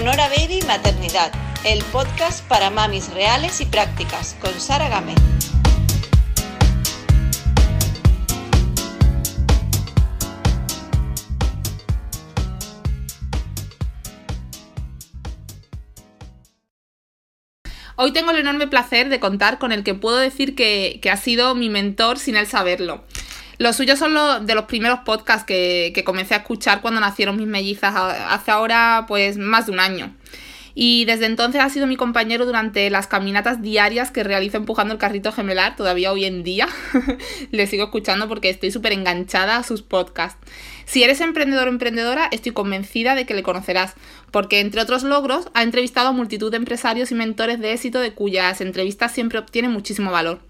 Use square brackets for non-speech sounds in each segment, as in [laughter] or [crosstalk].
Sonora Baby Maternidad, el podcast para mamis reales y prácticas, con Sara Game. Hoy tengo el enorme placer de contar con el que puedo decir que, ha sido mi mentor sin él saberlo. Los suyos son los de los primeros podcasts que, que comencé a escuchar cuando nacieron mis mellizas hace ahora pues más de un año y desde entonces ha sido mi compañero durante las caminatas diarias que realizo empujando el carrito gemelar, todavía hoy en día. [laughs] Le sigo escuchando porque estoy súper enganchada a sus podcasts. Si eres emprendedor o emprendedora, estoy convencida de que le conocerás, porque entre otros logros ha entrevistado a multitud de empresarios y mentores de éxito de cuyas entrevistas siempre obtiene muchísimo valor.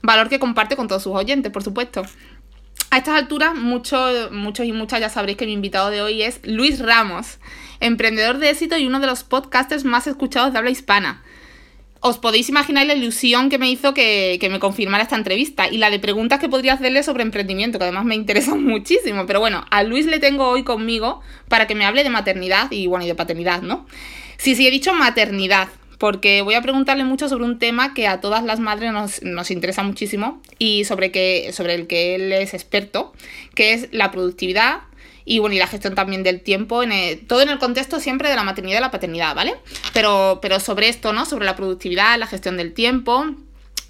Valor que comparte con todos sus oyentes, por supuesto. A estas alturas, muchos, muchos y muchas ya sabréis que mi invitado de hoy es Luis Ramos emprendedor de éxito y uno de los podcasters más escuchados de habla hispana. Os podéis imaginar la ilusión que me hizo que, me confirmara esta entrevista y la de preguntas que podría hacerle sobre emprendimiento, que además me interesan [laughs] muchísimo. Pero bueno, a Luis le tengo hoy conmigo para que me hable de maternidad y bueno, y de paternidad, ¿no? Sí, sí, he dicho maternidad, porque voy a preguntarle mucho sobre un tema que a todas las madres nos, nos, interesa muchísimo y sobre, que, sobre el que él es experto, que es la productividad, y bueno, y la gestión también del tiempo, en todo en el contexto siempre de la maternidad y la paternidad, ¿vale? Pero, pero sobre esto, ¿no? Sobre la productividad, la gestión del tiempo,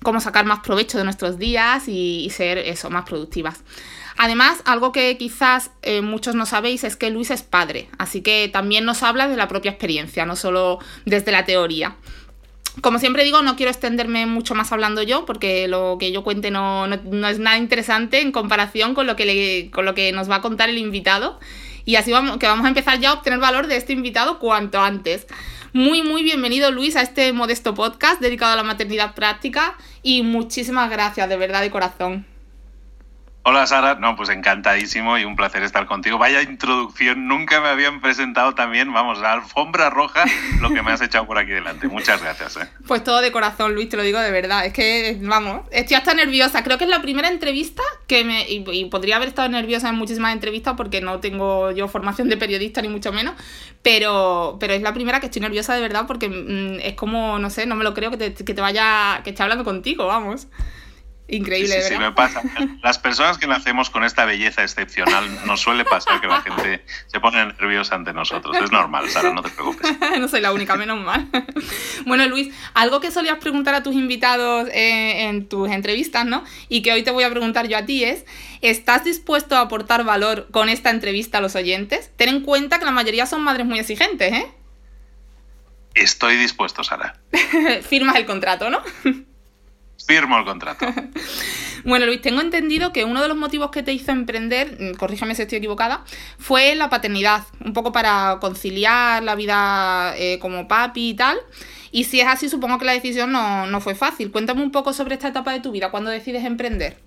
cómo sacar más provecho de nuestros días y, ser eso, más productivas. Además, algo que quizás eh, muchos no sabéis es que Luis es padre, así que también nos habla de la propia experiencia, no solo desde la teoría. Como siempre digo, no quiero extenderme mucho más hablando yo, porque lo que yo cuente no, es nada interesante en comparación con lo, que con lo que nos va a contar el invitado. Y así vamos, que vamos a empezar ya a obtener valor de este invitado cuanto antes. Muy, muy bienvenido Luis a este modesto podcast dedicado a la maternidad práctica y muchísimas gracias de verdad de corazón. Hola Sara, no, pues encantadísimo y un placer estar contigo. Vaya introducción, nunca me habían presentado también, vamos, la alfombra roja, lo que me has echado por aquí delante. Muchas gracias. ¿eh? Pues todo de corazón, Luis, te lo digo de verdad. Es que, vamos, estoy hasta nerviosa. Creo que es la primera entrevista que me... Y, podría haber estado nerviosa en muchísimas entrevistas porque no tengo yo formación de periodista ni mucho menos, pero, pero es la primera que estoy nerviosa de verdad porque mm, es como, no sé, no me lo creo que te, que te vaya, que esté hablando contigo, vamos. Increíble, sí, sí, me pasa. Las personas que nacemos con esta belleza excepcional nos suele pasar que la gente se pone nerviosa ante nosotros. Es normal, Sara, no te preocupes. [laughs] no soy la única, menos mal. bueno, Luis, algo que solías preguntar a tus invitados eh, en tus entrevistas, ¿no? Y que hoy te voy a preguntar yo a ti es, ¿estás dispuesto a aportar valor con esta entrevista a los oyentes? Ten en cuenta que la mayoría son madres muy exigentes, ¿eh? Estoy dispuesto, Sara. [laughs] Firmas el contrato, ¿no? Firmo el contrato. [laughs] bueno, Luis, tengo entendido que uno de los motivos que te hizo emprender, mm, corrígeme si estoy equivocada, fue la paternidad, un poco para conciliar la vida eh, como papi y tal. Y si es así, supongo que la decisión no, no fue fácil. Cuéntame un poco sobre esta etapa de tu vida, cuando decides emprender.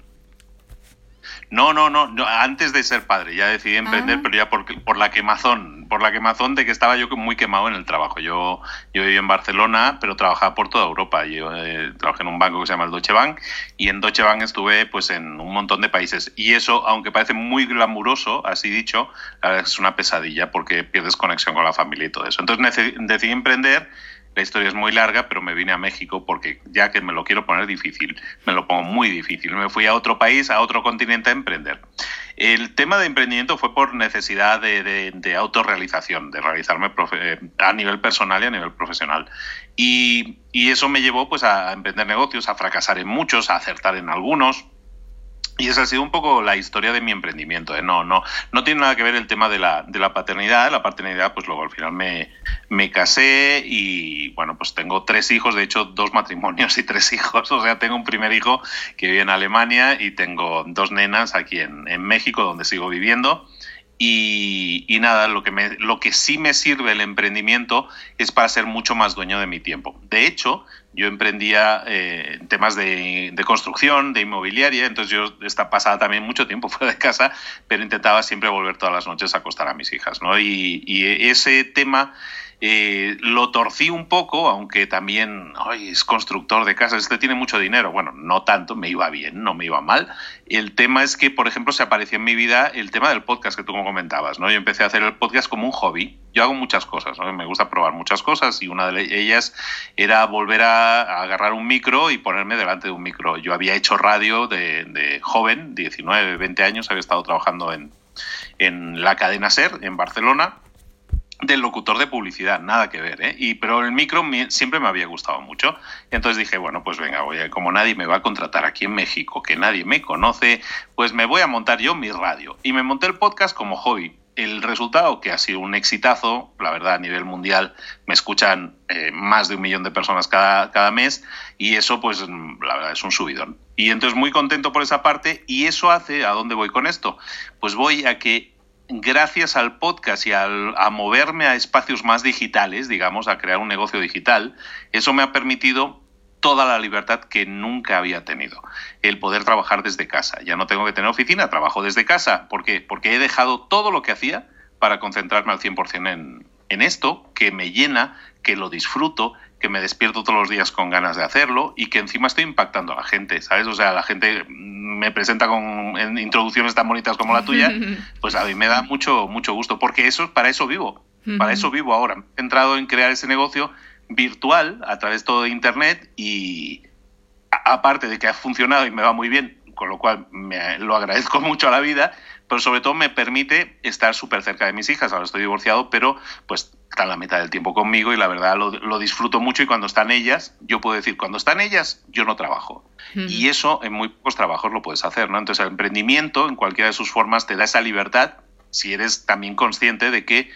No, no, no, antes de ser padre, ya decidí emprender, ah. pero ya por, por la quemazón, por la quemazón de que estaba yo muy quemado en el trabajo. Yo, yo viví en Barcelona, pero trabajaba por toda Europa. Yo eh, trabajé en un banco que se llama el Deutsche Bank y en Deutsche Bank estuve pues en un montón de países. Y eso, aunque parece muy glamuroso, así dicho, es una pesadilla porque pierdes conexión con la familia y todo eso. Entonces decidí emprender la historia es muy larga, pero me vine a México porque ya que me lo quiero poner difícil, me lo pongo muy difícil. Me fui a otro país, a otro continente a emprender. El tema de emprendimiento fue por necesidad de, autorrealización, de realizarme eh, a nivel personal y a nivel profesional. Y, y, eso me llevó pues, a emprender negocios, a fracasar en muchos, a acertar en algunos, y esa ha sido un poco la historia de mi emprendimiento. ¿eh? No, no, no tiene nada que ver el tema de la, de la paternidad. La paternidad, pues luego al final me, me casé y bueno, pues tengo tres hijos, de hecho dos matrimonios y tres hijos. [laughs] O sea, tengo un primer hijo que vive en Alemania y tengo dos nenas aquí en, en México, donde sigo viviendo. Y, nada, lo que, me, lo que sí me sirve el emprendimiento es para ser mucho más dueño de mi tiempo. De hecho, yo emprendía eh, temas de, construcción, de inmobiliaria, entonces yo esta pasada también mucho tiempo [laughs] fuera de casa, pero intentaba siempre volver todas las noches a acostar a mis hijas. ¿no? Y, ese tema Eh, lo torcí un poco, aunque también es constructor de casas, este tiene mucho dinero. Bueno, no tanto, me iba bien, no me iba mal. El tema es que, por ejemplo, se apareció en mi vida el tema del podcast que tú comentabas. ¿no? Yo empecé a hacer el podcast como un hobby. Yo hago muchas cosas, ¿no? me gusta probar muchas cosas y una de ellas era volver a, agarrar un micro y ponerme delante de un micro. Yo había hecho radio de, joven, 19, 20 años, había estado trabajando en la cadena SER en Barcelona del locutor de publicidad, nada que ver, ¿eh? Y, pero el micro siempre me había gustado mucho. Entonces dije, bueno, pues venga, voy a, como nadie me va a contratar aquí en México, que nadie me conoce, pues me voy a montar yo mi radio. Y me monté el podcast como hobby. El resultado, que ha sido un exitazo, la verdad, a nivel mundial, me escuchan eh, más de un millón de personas cada, cada mes y eso, pues, la verdad, es un subidón. Y entonces muy contento por esa parte y eso hace, ¿a dónde voy con esto? Pues voy a que gracias al podcast y al, a moverme a espacios más digitales, digamos, a crear un negocio digital, eso me ha permitido toda la libertad que nunca había tenido. El poder trabajar desde casa. Ya no tengo que tener oficina, trabajo desde casa. ¿Por qué? Porque he dejado todo lo que hacía para concentrarme al 100% en, en esto, que me llena, que lo disfruto, que me despierto todos los días con ganas de hacerlo y que encima estoy impactando a la gente, ¿sabes? O sea, la gente me presenta con introducciones tan bonitas como la tuya, [laughs] pues a mí me da mucho, mucho gusto, porque eso, para eso vivo, para eso vivo ahora. He entrado en crear ese negocio virtual a través todo de Internet y aparte de que ha funcionado y me va muy bien, con lo cual me, lo agradezco [laughs] mucho a la vida, pero sobre todo me permite estar súper cerca de mis hijas. Ahora estoy divorciado, pero pues están la mitad del tiempo conmigo y la verdad lo, disfruto mucho y cuando están ellas, yo puedo decir, cuando están ellas, yo no trabajo. Y eso en muy pocos trabajos lo puedes hacer, ¿no? Entonces el emprendimiento, en cualquiera de sus formas, te da esa libertad si eres también consciente de que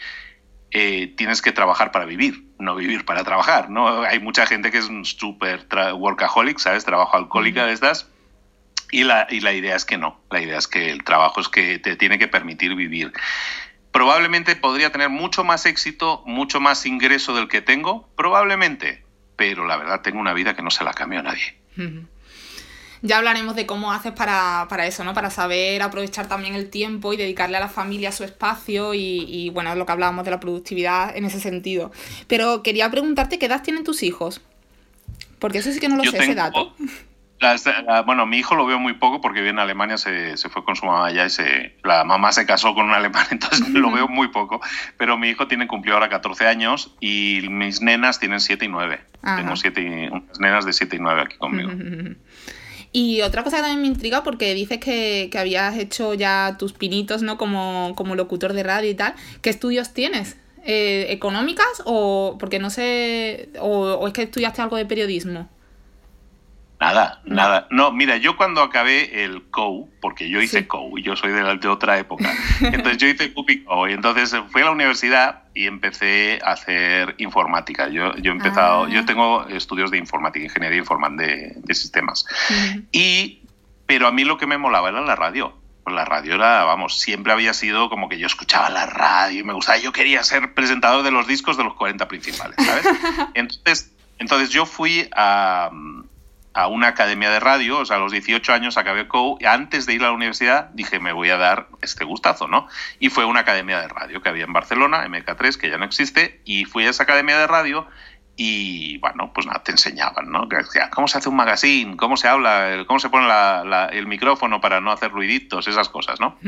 eh, tienes que trabajar para vivir, no vivir para trabajar, ¿no? Hay mucha gente que es un súper workaholic, ¿sabes? Trabajo alcohólica de estas. Y la, y la idea es que no, la idea es que el trabajo es que te tiene que permitir vivir probablemente podría tener mucho más éxito, mucho más ingreso del que tengo, probablemente, pero la verdad tengo una vida que no se la cambio a nadie. Ya hablaremos de cómo haces para, eso, ¿no? Para saber aprovechar también el tiempo y dedicarle a la familia su espacio y, y bueno, lo que hablábamos de la productividad en ese sentido. Pero quería preguntarte qué edad tienen tus hijos. Porque eso sí que no lo sé, ese dato bueno, mi hijo lo veo muy poco porque vive en Alemania, se, se, fue con su mamá allá y se, la mamá se casó con un alemán, [laughs] entonces lo veo muy poco. Pero mi hijo tiene cumplido ahora 14 años y mis nenas tienen 7 y 9. Tengo siete unas nenas de 7 y 9 aquí conmigo. [laughs] Y otra cosa que también me intriga, porque dices que, que habías hecho ya tus pinitos, ¿no? Como, como locutor de radio y tal. ¿Qué estudios tienes? Eh, ¿Económicas o porque no sé, o, o es que estudiaste algo de periodismo? Nada, nada. No, mira, yo cuando acabé el COU, porque yo hice COU y yo soy de, de, otra época, [laughs] entonces yo hice CUPI y entonces fui a la universidad y empecé a hacer informática. Yo, yo he empezado, yo ah. tengo estudios de informática, ingeniería informática de, de sistemas. Y, pero a mí lo que me molaba era la radio. Pues la radio era, vamos, siempre había sido como que yo escuchaba la radio y me gustaba. Yo quería ser presentador de los discos de los 40 principales, ¿sabes? [laughs] Entonces, entonces yo fui a a una academia de radio, o sea, a los 18 años acabé COU, antes de ir a la universidad dije, me voy a dar este gustazo, ¿no? Y fue una academia de radio que había en Barcelona, MK3, que ya no existe, y fui a esa academia de radio y bueno, pues nada, te enseñaban, ¿no? ¿Cómo se hace un magazine? ¿Cómo se habla? ¿Cómo se pone el micrófono para no hacer ruiditos? Esas cosas, ¿no?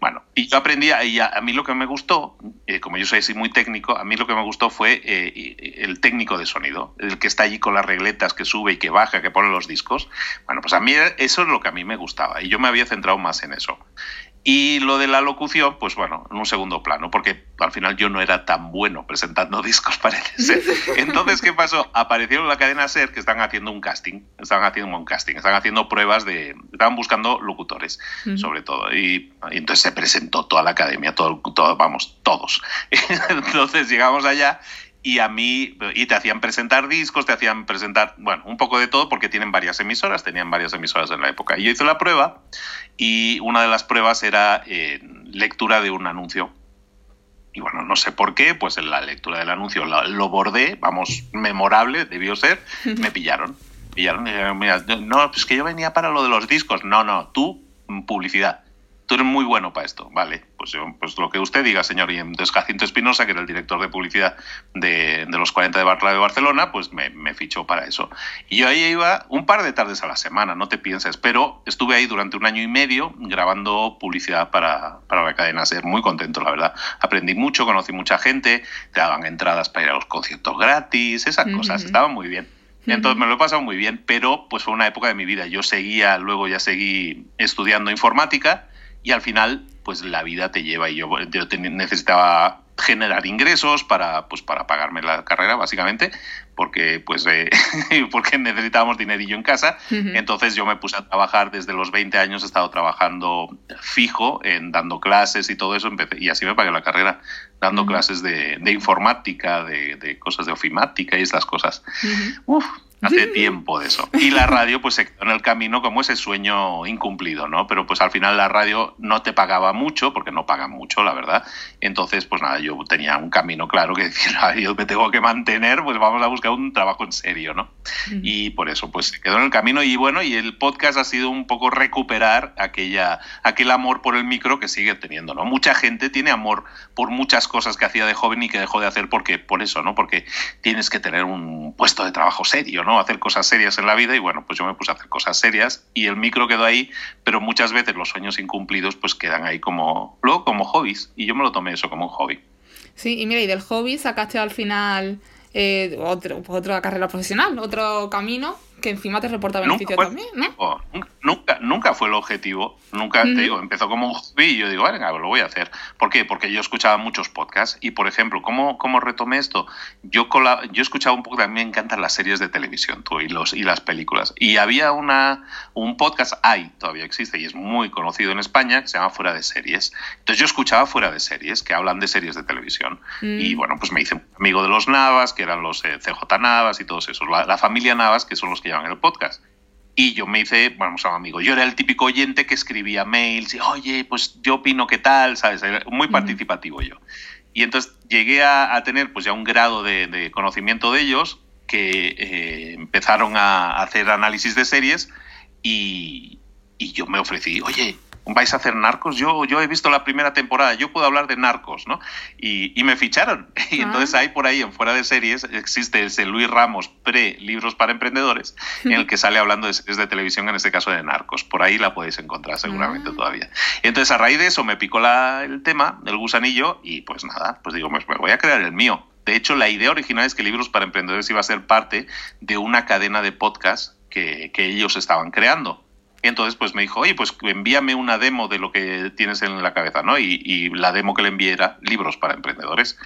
Bueno, y yo aprendí, y a, mí lo que me gustó, eh, como yo soy así muy técnico, a mí lo que me gustó fue eh, el técnico de sonido, el que está allí con las regletas, que sube y que baja, que pone los discos. Bueno, pues a mí eso es lo que a mí me gustaba y yo me había centrado más en eso. Y lo de la locución, pues bueno, en un segundo plano, porque al final yo no era tan bueno presentando [laughs] discos, parece ser. [laughs] Entonces, ¿qué pasó? Aparecieron la cadena SER que están haciendo un casting, están haciendo un casting, están haciendo pruebas de, estaban buscando locutores, sobre todo. Y, entonces se presentó toda la academia, todo, todo, vamos, todos. [laughs] entonces llegamos allá y a mí, y te hacían presentar discos, te hacían presentar, bueno, un poco de todo porque tienen varias emisoras, tenían varias emisoras en la época. Y yo hice la prueba y una de las pruebas era eh, lectura de un anuncio. Y bueno, no sé por qué, pues en la lectura del anuncio lo, bordé, vamos, memorable, debió ser, me pillaron. Pillaron y dijeron, mira, no, pues que yo venía para lo de los discos. No, no, tú, publicidad. Tú eres muy bueno para esto, vale. Pues pues, lo que usted diga, señor. Y entonces Jacinto Espinosa, que era el director de publicidad de, de los 40 de de Barcelona, pues me, me, fichó para eso. Y yo ahí iba un par de tardes a la semana, no te pienses, pero estuve ahí durante un año y medio grabando publicidad para, para la cadena SER, muy contento, la verdad. Aprendí mucho, conocí mucha gente, te daban entradas para ir a los conciertos gratis, esas cosas, estaba muy bien. Entonces me lo he pasado muy bien, pero pues fue una época de mi vida. Yo seguía, luego ya seguí estudiando informática y al final pues la vida te lleva y yo, yo necesitaba generar ingresos para pues para pagarme la carrera básicamente porque pues eh, [laughs] porque necesitábamos dinerillo en casa. Entonces yo me puse a trabajar desde los 20 años he estado trabajando fijo en dando clases y todo eso empecé, y así me pagué la carrera dando clases de, de informática de, de, cosas de ofimática y esas cosas. Uf, hace tiempo de eso. Y la radio pues se quedó en el camino como ese sueño incumplido, ¿no? Pero pues al final la radio no te pagaba mucho, porque no pagan mucho, la verdad. Entonces, pues nada, yo tenía un camino claro que decir, [laughs] yo me tengo que mantener, pues vamos a buscar un trabajo en serio, ¿no? Y por eso pues se quedó en el camino y bueno, y el podcast ha sido un poco recuperar aquella, aquel amor por el micro que sigue teniendo, ¿no? Mucha gente tiene amor por muchas cosas que hacía de joven y que dejó de hacer porque, por eso, ¿no? Porque tienes que tener un puesto de trabajo serio, ¿no? Hacer cosas serias en la vida y bueno, pues yo me puse a hacer cosas serias y el micro quedó ahí, pero muchas veces los sueños incumplidos pues quedan ahí como, luego como hobbies y yo me lo tomé eso como un hobby. Sí, y mira, y del hobby sacaste al final eh, otro, otra carrera profesional, otro camino que encima te reporta beneficio también, ¿no? Nunca, nunca fue el objetivo, nunca, te digo, empezó como un hobby y yo digo, venga, lo voy a hacer. ¿Por qué? Porque yo escuchaba muchos podcasts y, por ejemplo, ¿cómo, cómo retomé esto? Yo, yo escuchaba un poco, también me encantan las series de televisión tú, y, los, y las películas. Y había una, un podcast, hay, todavía existe y es muy conocido en España, que se llama Fuera de Series. Entonces yo escuchaba Fuera de Series, que hablan de series de televisión. Y mm. bueno, pues me hice amigo de los Navas, que eran los eh, CJ Navas y todos esos, la, la familia Navas, que son los que llevan el podcast. Y yo me hice, bueno, somos amigos. Yo era el típico oyente que escribía mails y, oye, pues yo opino qué tal, ¿sabes? Muy participativo yo. Y entonces llegué a, tener pues ya un grado de, conocimiento de ellos que eh, empezaron a hacer análisis de series y, y yo me ofrecí, oye, vais a hacer narcos. Yo, yo he visto la primera temporada, yo puedo hablar de narcos, ¿no? Y, me ficharon. [laughs] Y entonces hay por ahí, en fuera de series, existe ese Luis Ramos pre-libros para emprendedores, en el que sale hablando de series de televisión, en este caso de narcos. Por ahí la podéis encontrar seguramente ah. todavía. Y entonces a raíz de eso me picó la, el tema, el gusanillo, y pues nada, pues digo, pues me voy a crear el mío. De hecho, la idea original es que Libros para Emprendedores iba a ser parte de una cadena de podcast que, que ellos estaban creando entonces, pues me dijo, oye, pues envíame una demo de lo que tienes en la cabeza, ¿no? Y, la demo que le envié era libros para emprendedores.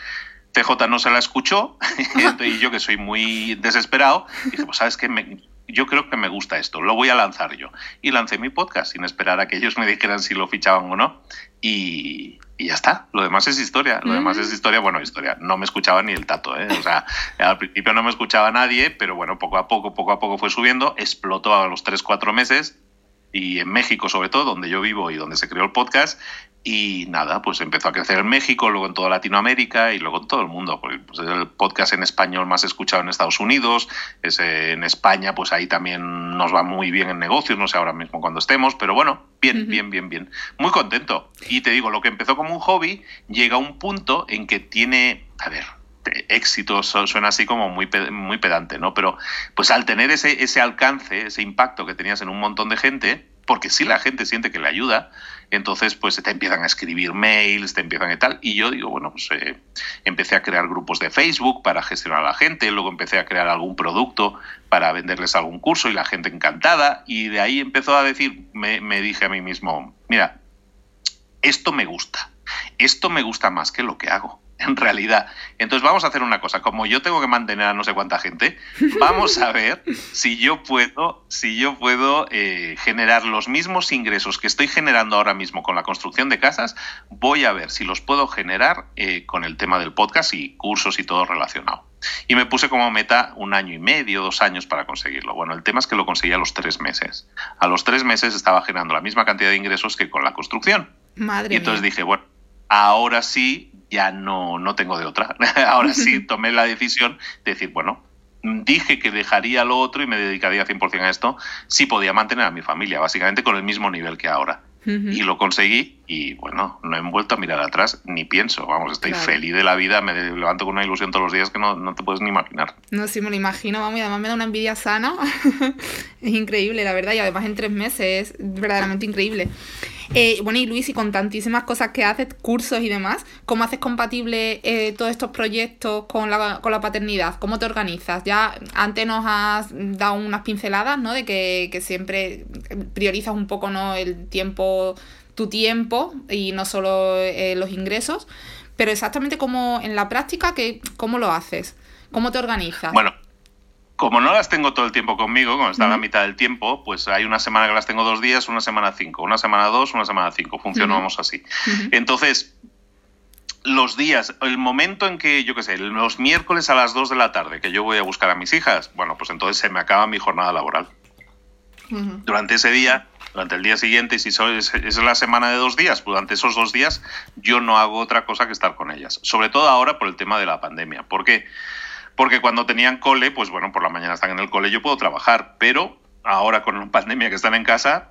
CJ no se la escuchó, [laughs] y yo que soy muy desesperado, dije, pues sabes qué, yo creo que me gusta esto, lo voy a lanzar yo. Y lancé mi podcast sin esperar a que ellos me dijeran si lo fichaban o no. Y, ya está, lo demás es historia, lo demás es historia, bueno, historia, no me escuchaba ni el tato, ¿eh? o sea, al principio no me escuchaba nadie, pero bueno, poco a poco, poco a poco fue subiendo, explotó a los 3, 4 meses, y en México sobre todo, donde yo vivo y donde se creó el podcast. Y nada, pues empezó a crecer en México, luego en toda Latinoamérica y luego en todo el mundo. Pues es el podcast en español más escuchado en Estados Unidos, es en España, pues ahí también nos va muy bien en negocios, no sé ahora mismo cuando estemos, pero bueno, bien, bien, bien, bien. Muy contento. Y te digo, lo que empezó como un hobby llega a un punto en que tiene, a ver, éxito suena así como muy, muy pedante, ¿no? Pero pues al tener ese, ese alcance, ese impacto que tenías en un montón de gente, porque si la gente siente que le ayuda, entonces pues te empiezan a escribir mails, te empiezan y tal. Y yo digo, bueno, pues eh, empecé a crear grupos de Facebook para gestionar a la gente, luego empecé a crear algún producto para venderles algún curso y la gente encantada. Y de ahí empezó a decir, me, me dije a mí mismo, mira, esto me gusta, esto me gusta más que lo que hago [laughs] en realidad. Entonces vamos a hacer una cosa, como yo tengo que mantener a no sé cuánta gente, vamos a ver si yo puedo, si yo puedo eh, generar los mismos ingresos que estoy generando ahora mismo con la construcción de casas, voy a ver si los puedo generar eh, con el tema del podcast y cursos y todo relacionado. Y me puse como meta un año y medio, dos años para conseguirlo. Bueno, el tema es que lo conseguí a los tres meses. A los tres meses estaba generando la misma cantidad de ingresos que con la construcción. Madre y entonces dije, bueno, ahora sí ya no, no tengo de otra. [laughs] Ahora sí [laughs] tomé la decisión de decir, bueno, dije que dejaría lo otro y me dedicaría 100% a esto si podía mantener a mi familia, básicamente con el mismo nivel que ahora. Y lo conseguí y bueno, no he vuelto a mirar atrás ni pienso. Vamos, estoy feliz de la vida, me levanto con una ilusión todos los días que no, no te puedes ni imaginar. No, sí, me lo imagino, vamos, y además me da una envidia sana. [laughs] es increíble, la verdad, y además en tres meses es verdaderamente increíble. Eh, bueno, y Luis, y con tantísimas cosas que haces, cursos y demás, ¿cómo haces compatible eh, todos estos proyectos con la, con la paternidad? ¿Cómo te organizas? Ya antes nos has dado unas pinceladas, ¿no? De que, que siempre priorizas un poco, ¿no? El tiempo, tu tiempo y no solo eh, los ingresos, pero exactamente como en la práctica, que, ¿cómo lo haces? ¿Cómo te organizas? Bueno, como no las tengo todo el tiempo conmigo, como está a la mitad del tiempo, pues hay una semana que las tengo dos días, una semana cinco, una semana dos, una semana cinco. Funcionamos así. Entonces, los días, el momento en que, yo qué sé, los miércoles a las dos de la tarde, que yo voy a buscar a mis hijas, bueno, pues entonces se me acaba mi jornada laboral. Durante ese día, durante el día siguiente, y si es, la semana de dos días, pues durante esos dos días yo no hago otra cosa que estar con ellas. Sobre todo ahora por el tema de la pandemia. ¿Por qué? porque cuando tenían cole, pues bueno, por la mañana están en el cole, yo puedo trabajar, pero ahora con la pandemia que están en casa,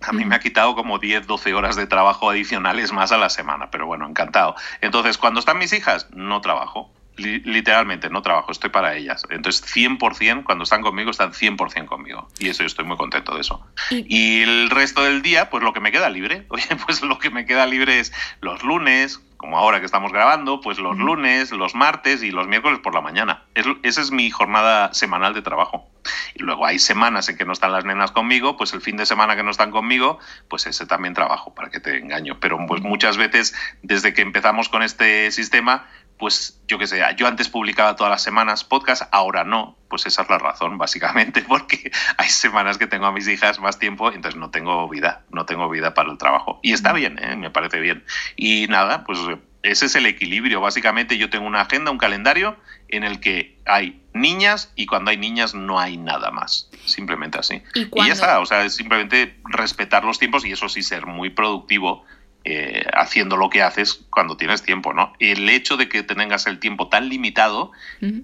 a mí me ha quitado como 10, 12 horas de trabajo adicionales más a la semana, pero bueno, encantado. Entonces, cuando están mis hijas, no trabajo. literalmente, no trabajo, estoy para ellas. Entonces, 100%, cuando están conmigo, están 100% conmigo. Y eso, yo estoy muy contento de eso. Y el resto del día, pues lo que me queda libre. [laughs] Oye, pues lo que me queda libre es los lunes, como ahora que estamos grabando, pues los lunes, los martes y los miércoles por la mañana. esa es mi jornada semanal de trabajo. Y luego hay semanas en que no están las nenas conmigo, pues el fin de semana que no están conmigo, pues ese también trabajo, para que te engaño. Pero pues muchas veces, desde que empezamos con este sistema, pues yo qué sé, yo antes publicaba todas las semanas podcast, ahora no, pues esa es la razón, básicamente, [laughs] porque hay semanas que tengo a mis hijas más tiempo, entonces no tengo vida, no tengo vida para el trabajo. Y está bien, ¿eh? me parece bien. Y nada, pues ese es el equilibrio. Básicamente yo tengo una agenda, un calendario en el que hay niñas y cuando hay niñas no hay nada más. Simplemente así. ¿Y, y ya está, o sea, es simplemente respetar los tiempos y eso sí ser muy productivo eh, haciendo lo que haces cuando tienes tiempo, ¿no? El hecho de que tengas el tiempo tan limitado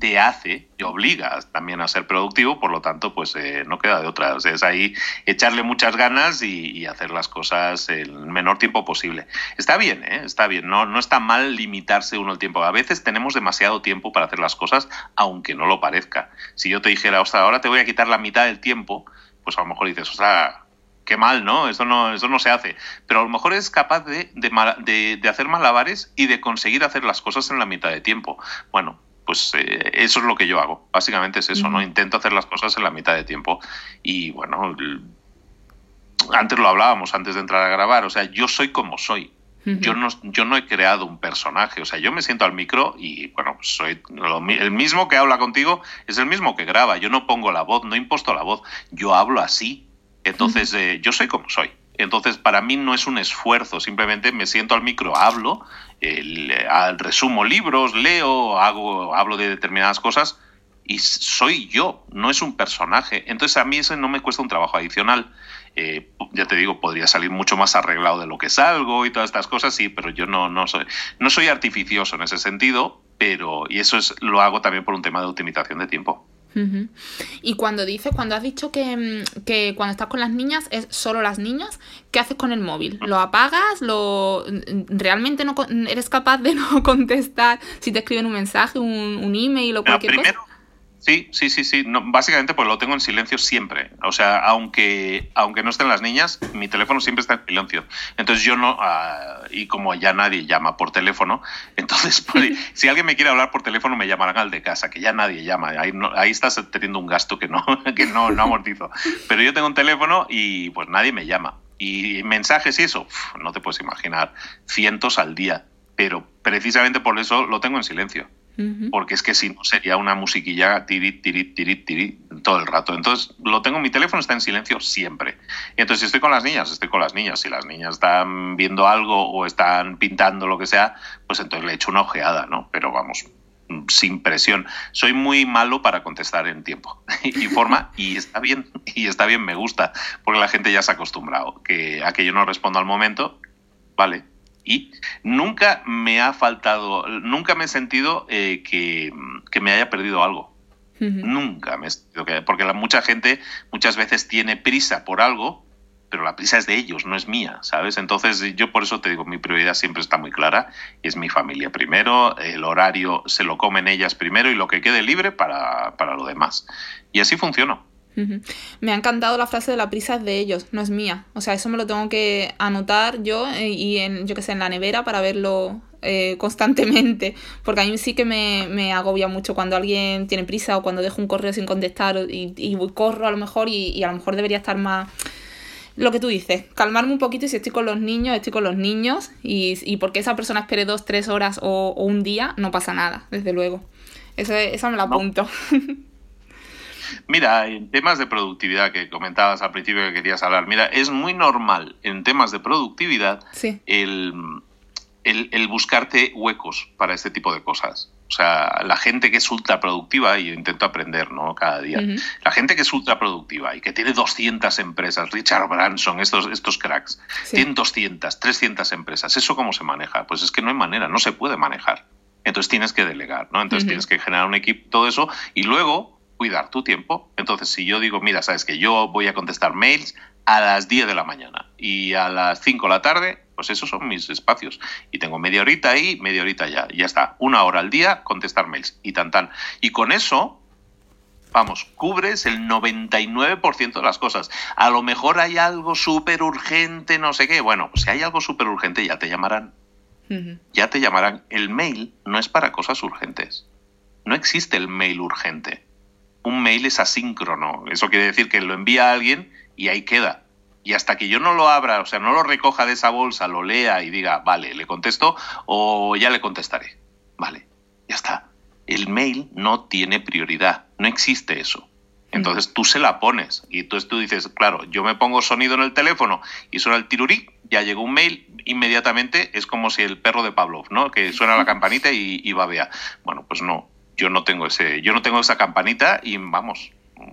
te hace, te obliga también a ser productivo, por lo tanto, pues eh, no queda de otra. O sea, es ahí echarle muchas ganas y, hacer las cosas el menor tiempo posible. Está bien, ¿eh? Está bien, no, no está mal limitarse uno el tiempo. A veces tenemos demasiado tiempo para hacer las cosas, aunque no lo parezca. Si yo te dijera, ostras, ahora te voy a quitar la mitad del tiempo, pues a lo mejor dices, ostras, qué mal, ¿no? Eso no, eso no se hace. Pero a lo mejor es capaz de, de, hacer malabares y de conseguir hacer las cosas en la mitad de tiempo. Bueno, pues eh, eso es lo que yo hago. Básicamente es eso, ¿no? Intento hacer las cosas en la mitad de tiempo. Y bueno, antes lo hablábamos, antes de entrar a grabar, o sea, yo soy como soy. Yo no, yo no he creado un personaje, o sea, yo me siento al micro y, bueno, pues soy el mismo que habla contigo, es el mismo que graba. Yo no pongo la voz, no imposto la voz, yo hablo así, entonces, eh, yo soy como soy. Entonces, para mí no es un esfuerzo, simplemente me siento al micro, hablo, resumo libros, leo, hago, hablo de determinadas cosas y soy yo, no es un personaje. Entonces, a mí eso no me cuesta un trabajo adicional. Eh, ya te digo, podría salir mucho más arreglado de lo que salgo y todas estas cosas, sí, pero yo no, no, soy, no soy artificioso en ese sentido, pero, y eso es, lo hago también por un tema de optimización de tiempo. Y cuando dices, cuando has dicho que, que, cuando estás con las niñas es solo las niñas, ¿qué haces con el móvil? ¿Lo apagas? ¿Lo realmente no eres capaz de [laughs] no contestar si te escriben un mensaje, un, un email o cualquier cosa? Sí, sí, sí, sí. básicamente pues lo tengo en silencio siempre. O sea, aunque, aunque no estén las niñas, mi teléfono siempre está en silencio. Entonces yo no, ah, y como ya nadie llama por teléfono, [laughs] entonces pues, [laughs] si alguien me quiere hablar por teléfono me llamarán al de casa, que ya nadie llama. Ahí, ahí estás teniendo un gasto que no, [laughs] que no, no amortizo. Pero yo tengo un teléfono y pues nadie me llama. Y mensajes y eso, no te puedes imaginar, cientos al día. Pero precisamente por eso lo tengo en silencio porque es que si no sería una musiquilla tirit, tirit, tirit, tirit todo el rato. Entonces, lo tengo, mi teléfono está en silencio siempre. Y entonces, si estoy con las niñas, estoy con las niñas. Si las niñas están viendo algo o están pintando lo que sea, pues entonces le echo una ojeada, ¿no? Pero vamos, sin presión. Soy muy malo para contestar en tiempo [laughs] y forma y está bien, y está bien, me gusta, porque la gente ya se ha acostumbrado que a que yo no respondo al momento, vale, y nunca me ha faltado, nunca me he sentido eh, que, me haya perdido algo. Nunca me he sentido que, porque la, mucha gente muchas veces tiene prisa por algo pero la prisa es de ellos, no es mía, ¿sabes? Entonces yo por eso te digo, mi prioridad siempre está muy clara, es mi familia primero, el horario se lo comen ellas primero y lo que quede libre para, para lo demás. Y así funciona. Me ha encantado la frase de la prisa es de ellos, no es mía. O sea, eso me lo tengo que anotar yo eh, y en, yo que sé, en la nevera para verlo eh, constantemente. [laughs] Porque a mí sí que me, me, agobia mucho cuando alguien tiene prisa o cuando dejo un correo sin contestar y, y corro a lo mejor y, y a lo mejor debería estar más lo que tú dices, calmarme un poquito y si estoy con los niños, estoy con los niños y, y porque esa persona espere dos, tres horas o, un día, no pasa nada, desde luego. Eso, esa me la apunto. [laughs] Mira, en temas de productividad que comentabas al principio que querías hablar, mira, es muy normal en temas de productividad el, el, buscarte huecos para este tipo de cosas. O sea, la gente que es ultra productiva, y yo intento aprender, ¿no? Cada día. La gente que es ultra productiva y que tiene 200 empresas, Richard Branson, estos, estos cracks, tienen 200, 300 empresas. ¿Eso cómo se maneja? Pues es que no hay manera, no se puede manejar. Entonces tienes que delegar, ¿no? Entonces tienes que generar un equipo, todo eso, y luego cuidar tu tiempo. Entonces, si yo digo, mira, sabes que yo voy a contestar mails a las 10 de la mañana y a las 5 de la tarde, pues esos son mis espacios. Y tengo media horita ahí, media horita ya. ya está. Una hora al día contestar mails y tan tan. Y con eso, vamos, cubres el 99% de las cosas. A lo mejor hay algo súper urgente, no sé qué. Bueno, pues si hay algo súper urgente, ya te llamarán. Ya te llamarán. El mail no es para cosas urgentes. No existe el mail urgente un mail es asíncrono. Eso quiere decir que lo envía a alguien y ahí queda. Y hasta que yo no lo abra, o sea, no lo recoja de esa bolsa, lo lea y diga, vale, le contesto o ya le contestaré. Vale, ya está. El mail no tiene prioridad, no existe eso. Entonces tú se la pones y entonces tú dices, claro, yo me pongo sonido en el teléfono y suena el tirurí, ya llegó un mail, inmediatamente es como si el perro de Pavlov, ¿no? Que suena la [laughs] campanita y, y babea. Bueno, pues no, yo no tengo ese, yo no tengo esa campanita y vamos,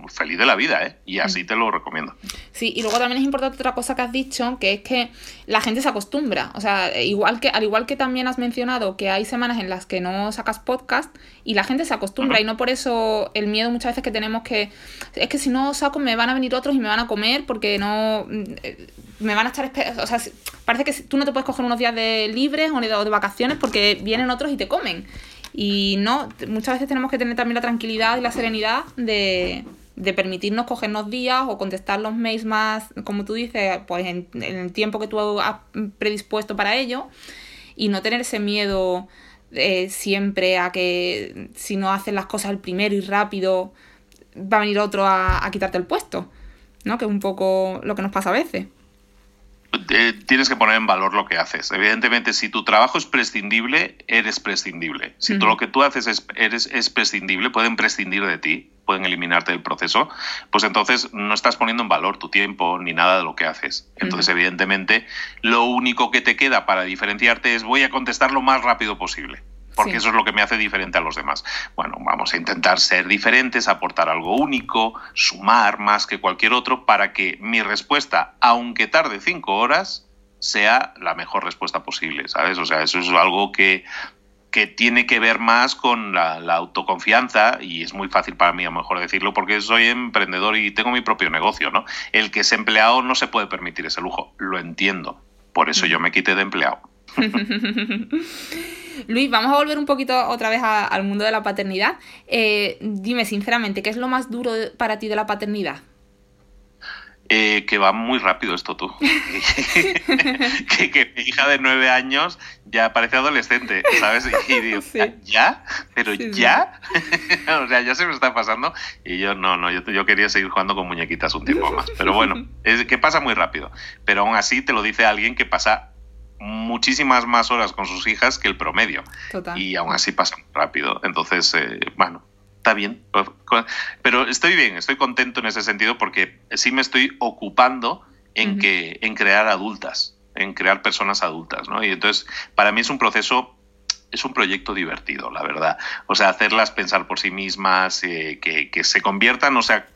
feliz de la vida, ¿eh? Y así te lo recomiendo. Sí, y luego también es importante otra cosa que has dicho, que es que la gente se acostumbra. O sea, igual que, al igual que también has mencionado que hay semanas en las que no sacas podcast y la gente se acostumbra, y no por eso el miedo muchas veces que tenemos que. Es que si no saco me van a venir otros y me van a comer porque no. Me van a estar. O sea, parece que tú no te puedes coger unos días de libres o de vacaciones porque vienen otros y te comen. Y no, muchas veces tenemos que tener también la tranquilidad y la serenidad de, permitirnos cogernos días o contestar los mails más, como tú dices, pues en, el tiempo que tú has predispuesto para ello y no tener ese miedo eh, siempre a que si no haces las cosas el primero y rápido va a venir otro a, a quitarte el puesto, ¿no? Que es un poco lo que nos pasa a veces. Eh, tienes que poner en valor lo que haces. Evidentemente, si tu trabajo es prescindible, eres prescindible. Si todo lo que tú haces es, eres, es prescindible, pueden prescindir de ti, pueden eliminarte del proceso, pues entonces no estás poniendo en valor tu tiempo ni nada de lo que haces. Entonces, evidentemente, lo único que te queda para diferenciarte es voy a contestar lo más rápido posible porque eso es lo que me hace diferente a los demás. Bueno, vamos a intentar ser diferentes, aportar algo único, sumar más que cualquier otro para que mi respuesta, aunque tarde cinco horas, sea la mejor respuesta posible, ¿sabes? O sea, eso es algo que, que tiene que ver más con la, autoconfianza y es muy fácil para mí a lo mejor decirlo porque soy emprendedor y tengo mi propio negocio, ¿no? El que es empleado no se puede permitir ese lujo, lo entiendo. Por eso yo me quité de empleado. [laughs] Luis, vamos a volver un poquito otra vez al mundo de la paternidad. Eh, dime sinceramente, ¿qué es lo más duro para ti de la paternidad? Eh, que va muy rápido esto tú. [laughs] [laughs] que, mi hija de nueve años ya parece adolescente, ¿sabes? Y digo, ¿ya? ¿Pero ya? [laughs] o sea, ya se me está pasando. Y yo, no, no, yo, yo, quería seguir jugando con muñequitas un tiempo más. Pero bueno, es que pasa muy rápido. Pero aún así te lo dice alguien que pasa muchísimas más horas con sus hijas que el promedio. Y aún así pasan rápido. Entonces, eh, bueno, está bien. Pero estoy bien, estoy contento en ese sentido porque sí me estoy ocupando en, que, en crear adultas, en crear personas adultas. ¿no? Y entonces, para mí es un proceso es un proyecto divertido, la verdad. O sea, hacerlas pensar por sí mismas, eh, que, que, se conviertan, o sea,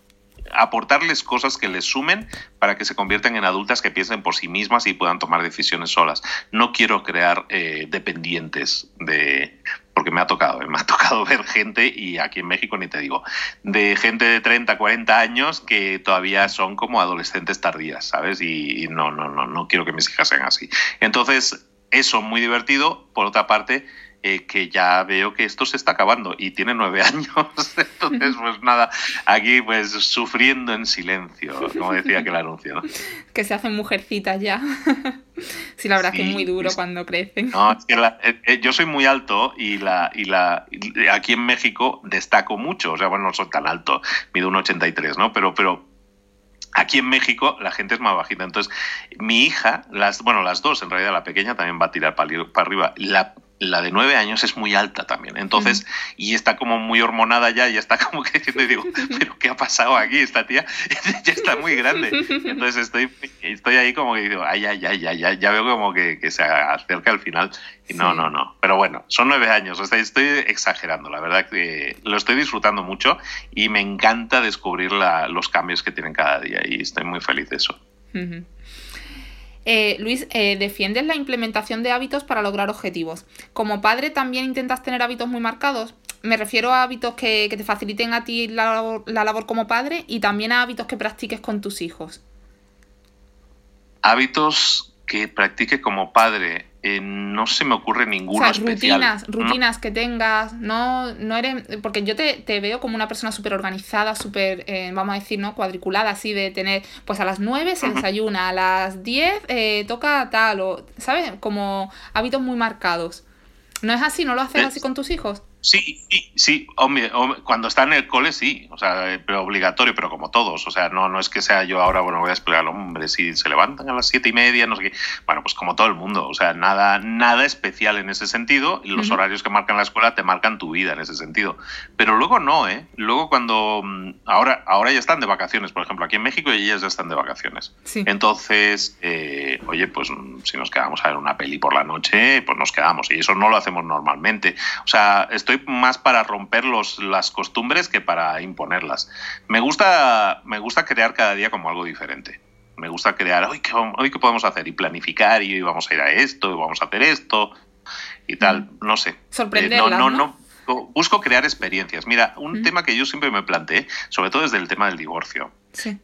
aportarles cosas que les sumen para que se conviertan en adultas que piensen por sí mismas y puedan tomar decisiones solas. No quiero crear eh, dependientes de... porque me ha tocado, eh, me ha [laughs] tocado ver gente, y aquí en México ni te digo, de gente de 30, 40 años que todavía son como adolescentes tardías, ¿sabes? Y, y no, no, no, no quiero que mis hijas sean así. Entonces, eso muy divertido. Por otra parte, eh, que ya veo que esto se está acabando y tiene nueve [laughs] años. Entonces, pues nada, aquí pues sufriendo en silencio, como decía aquel anuncio. [laughs] Que se hacen mujercitas ya. [laughs] sí, la verdad es que es muy duro cuando crecen. No, es que eh, eh, yo soy muy alto y la y la aquí en México destaco mucho, o sea, bueno, no soy tan alto, mido un 83, ¿no? Pero pero Aquí en México la gente es más bajita. Entonces, mi hija, las, bueno, las dos, en realidad la pequeña también va a tirar para, arriba. La, la de nueve años es muy alta también. Entonces, y está como muy hormonada ya, y está [laughs] como que diciendo, digo, [laughs] pero ¿qué ha pasado aquí? Esta tía [laughs] ya está muy grande. Entonces estoy, estoy ahí como que digo, ay, ay, ay, ay, ya veo como que, que se acerca al final. Y no, no, no. Pero bueno, son nueve años. O sea, estoy exagerando. La verdad que lo estoy disfrutando mucho y me encanta descubrir la, los cambios que tienen cada día y estoy muy feliz de eso. Eh, Luis, eh, defiendes la implementación de hábitos para lograr objetivos. Como padre también intentas tener hábitos muy marcados. Me refiero a hábitos que, te faciliten a ti la, la labor como padre y también a hábitos que practiques con tus hijos. Hábitos que practique como padre. Eh, no se me ocurre ninguno o sea, Rutinas, rutinas que tengas, no, no eres, porque yo te, veo como una persona súper organizada, súper, eh, vamos a decir, ¿no? Cuadriculada, así de tener, pues a las 9 se desayuna, a las 10 eh, toca tal, o, ¿sabes? Como hábitos muy marcados. ¿No es así? ¿No lo haces así con tus hijos? Sí, sí, sí, hombre, cuando está en el cole sí, o sea, eh, pero obligatorio, pero como todos, o sea, no, no es que sea yo ahora, bueno, voy a explicar, hombre, si se levantan a las siete y media, no sé qué, bueno, pues como todo el mundo, o sea, nada, nada especial en ese sentido, los horarios que marcan la escuela te marcan tu vida en ese sentido, pero luego no, ¿eh? Luego cuando, mm, ahora, ahora ya están de vacaciones, por ejemplo, aquí en México ellas ya están de vacaciones, entonces, eh, oye, pues mm, si nos quedamos a ver una peli por la noche, pues nos quedamos, y eso no lo hacemos normalmente, o sea, esto estoy más para romper los, las costumbres que para imponerlas. Me gusta, me gusta crear cada día como algo diferente. Me gusta crear, hoy qué, hoy qué podemos hacer y planificar y hoy vamos a ir a esto y vamos a hacer esto y tal, mm. no sé. Sorprender. Eh, no, no, busco crear experiencias. Mira, un mm. tema que yo siempre me planteé, sobre todo desde el tema del divorcio,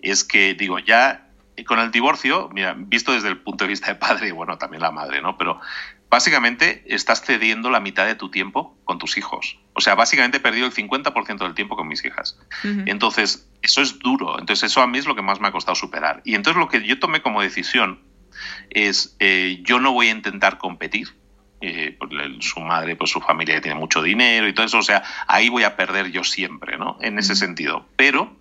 es que digo, ya con el divorcio, mira, visto desde el punto de vista de padre y bueno, también la madre, ¿no? Pero básicamente estás cediendo la mitad de tu tiempo con tus hijos. O sea, básicamente he perdido el 50% del tiempo con mis hijas. Entonces, eso es duro. Entonces, eso a mí es lo que más me ha costado superar. Y entonces lo que yo tomé como decisión es, eh, yo no voy a intentar competir. Eh, su madre, pues su familia tiene mucho dinero y todo eso. O sea, ahí voy a perder yo siempre, ¿no? En ese sentido. Pero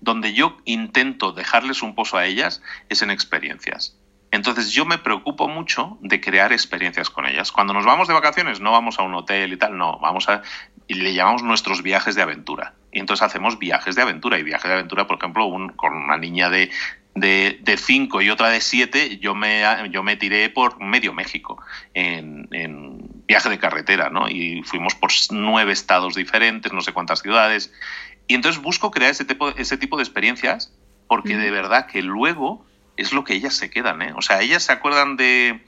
donde yo intento dejarles un pozo a ellas es en experiencias. Entonces yo me preocupo mucho de crear experiencias con ellas. Cuando nos vamos de vacaciones no vamos a un hotel y tal, no, vamos a y le llamamos nuestros viajes de aventura. Y entonces hacemos viajes de aventura y viajes de aventura, por ejemplo, un, con una niña de, de, cinco y otra de siete, yo me, yo me tiré por medio México en, viaje de carretera, ¿no? Y fuimos por nueve estados diferentes, no sé cuántas ciudades. Y entonces busco crear ese tipo, ese tipo de experiencias porque de verdad que luego es lo que ellas se quedan, ¿eh? O sea, ellas se acuerdan de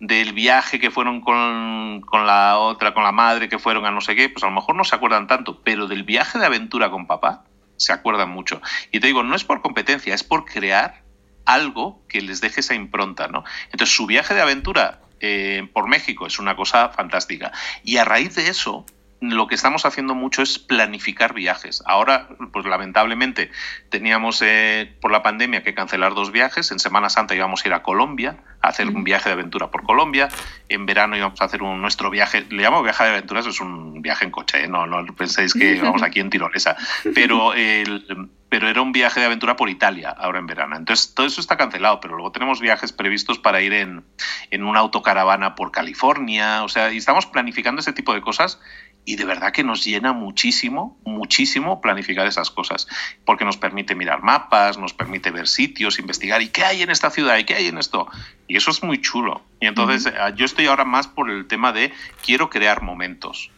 del viaje que fueron con, con, la otra, con la madre, que fueron a no sé qué, pues a lo mejor no se acuerdan tanto, pero del viaje de aventura con papá se acuerdan mucho. Y te digo, no es por competencia, es por crear algo que les deje esa impronta, ¿no? Entonces, su viaje de aventura eh, por México es una cosa fantástica. Y a raíz de eso, lo que estamos haciendo mucho es planificar viajes. Ahora, pues lamentablemente, teníamos eh, por la pandemia que cancelar dos viajes. En Semana Santa íbamos a ir a Colombia, a hacer un viaje de aventura por Colombia. En verano íbamos a hacer un, nuestro viaje, le llamo viaje de aventuras, es un viaje en coche, ¿eh? no, no penséis que [laughs] vamos aquí en Tirolesa. Pero el, pero era un viaje de aventura por Italia ahora en verano. Entonces, todo eso está cancelado, pero luego tenemos viajes previstos para ir en, en una autocaravana por California, o sea, y estamos planificando ese tipo de cosas y de verdad que nos llena muchísimo, muchísimo planificar esas cosas, porque nos permite mirar mapas, nos permite ver sitios, investigar, ¿y qué hay en esta ciudad? ¿Y qué hay en esto? Y eso es muy chulo. Y entonces eh, yo estoy ahora más por el tema de quiero crear momentos,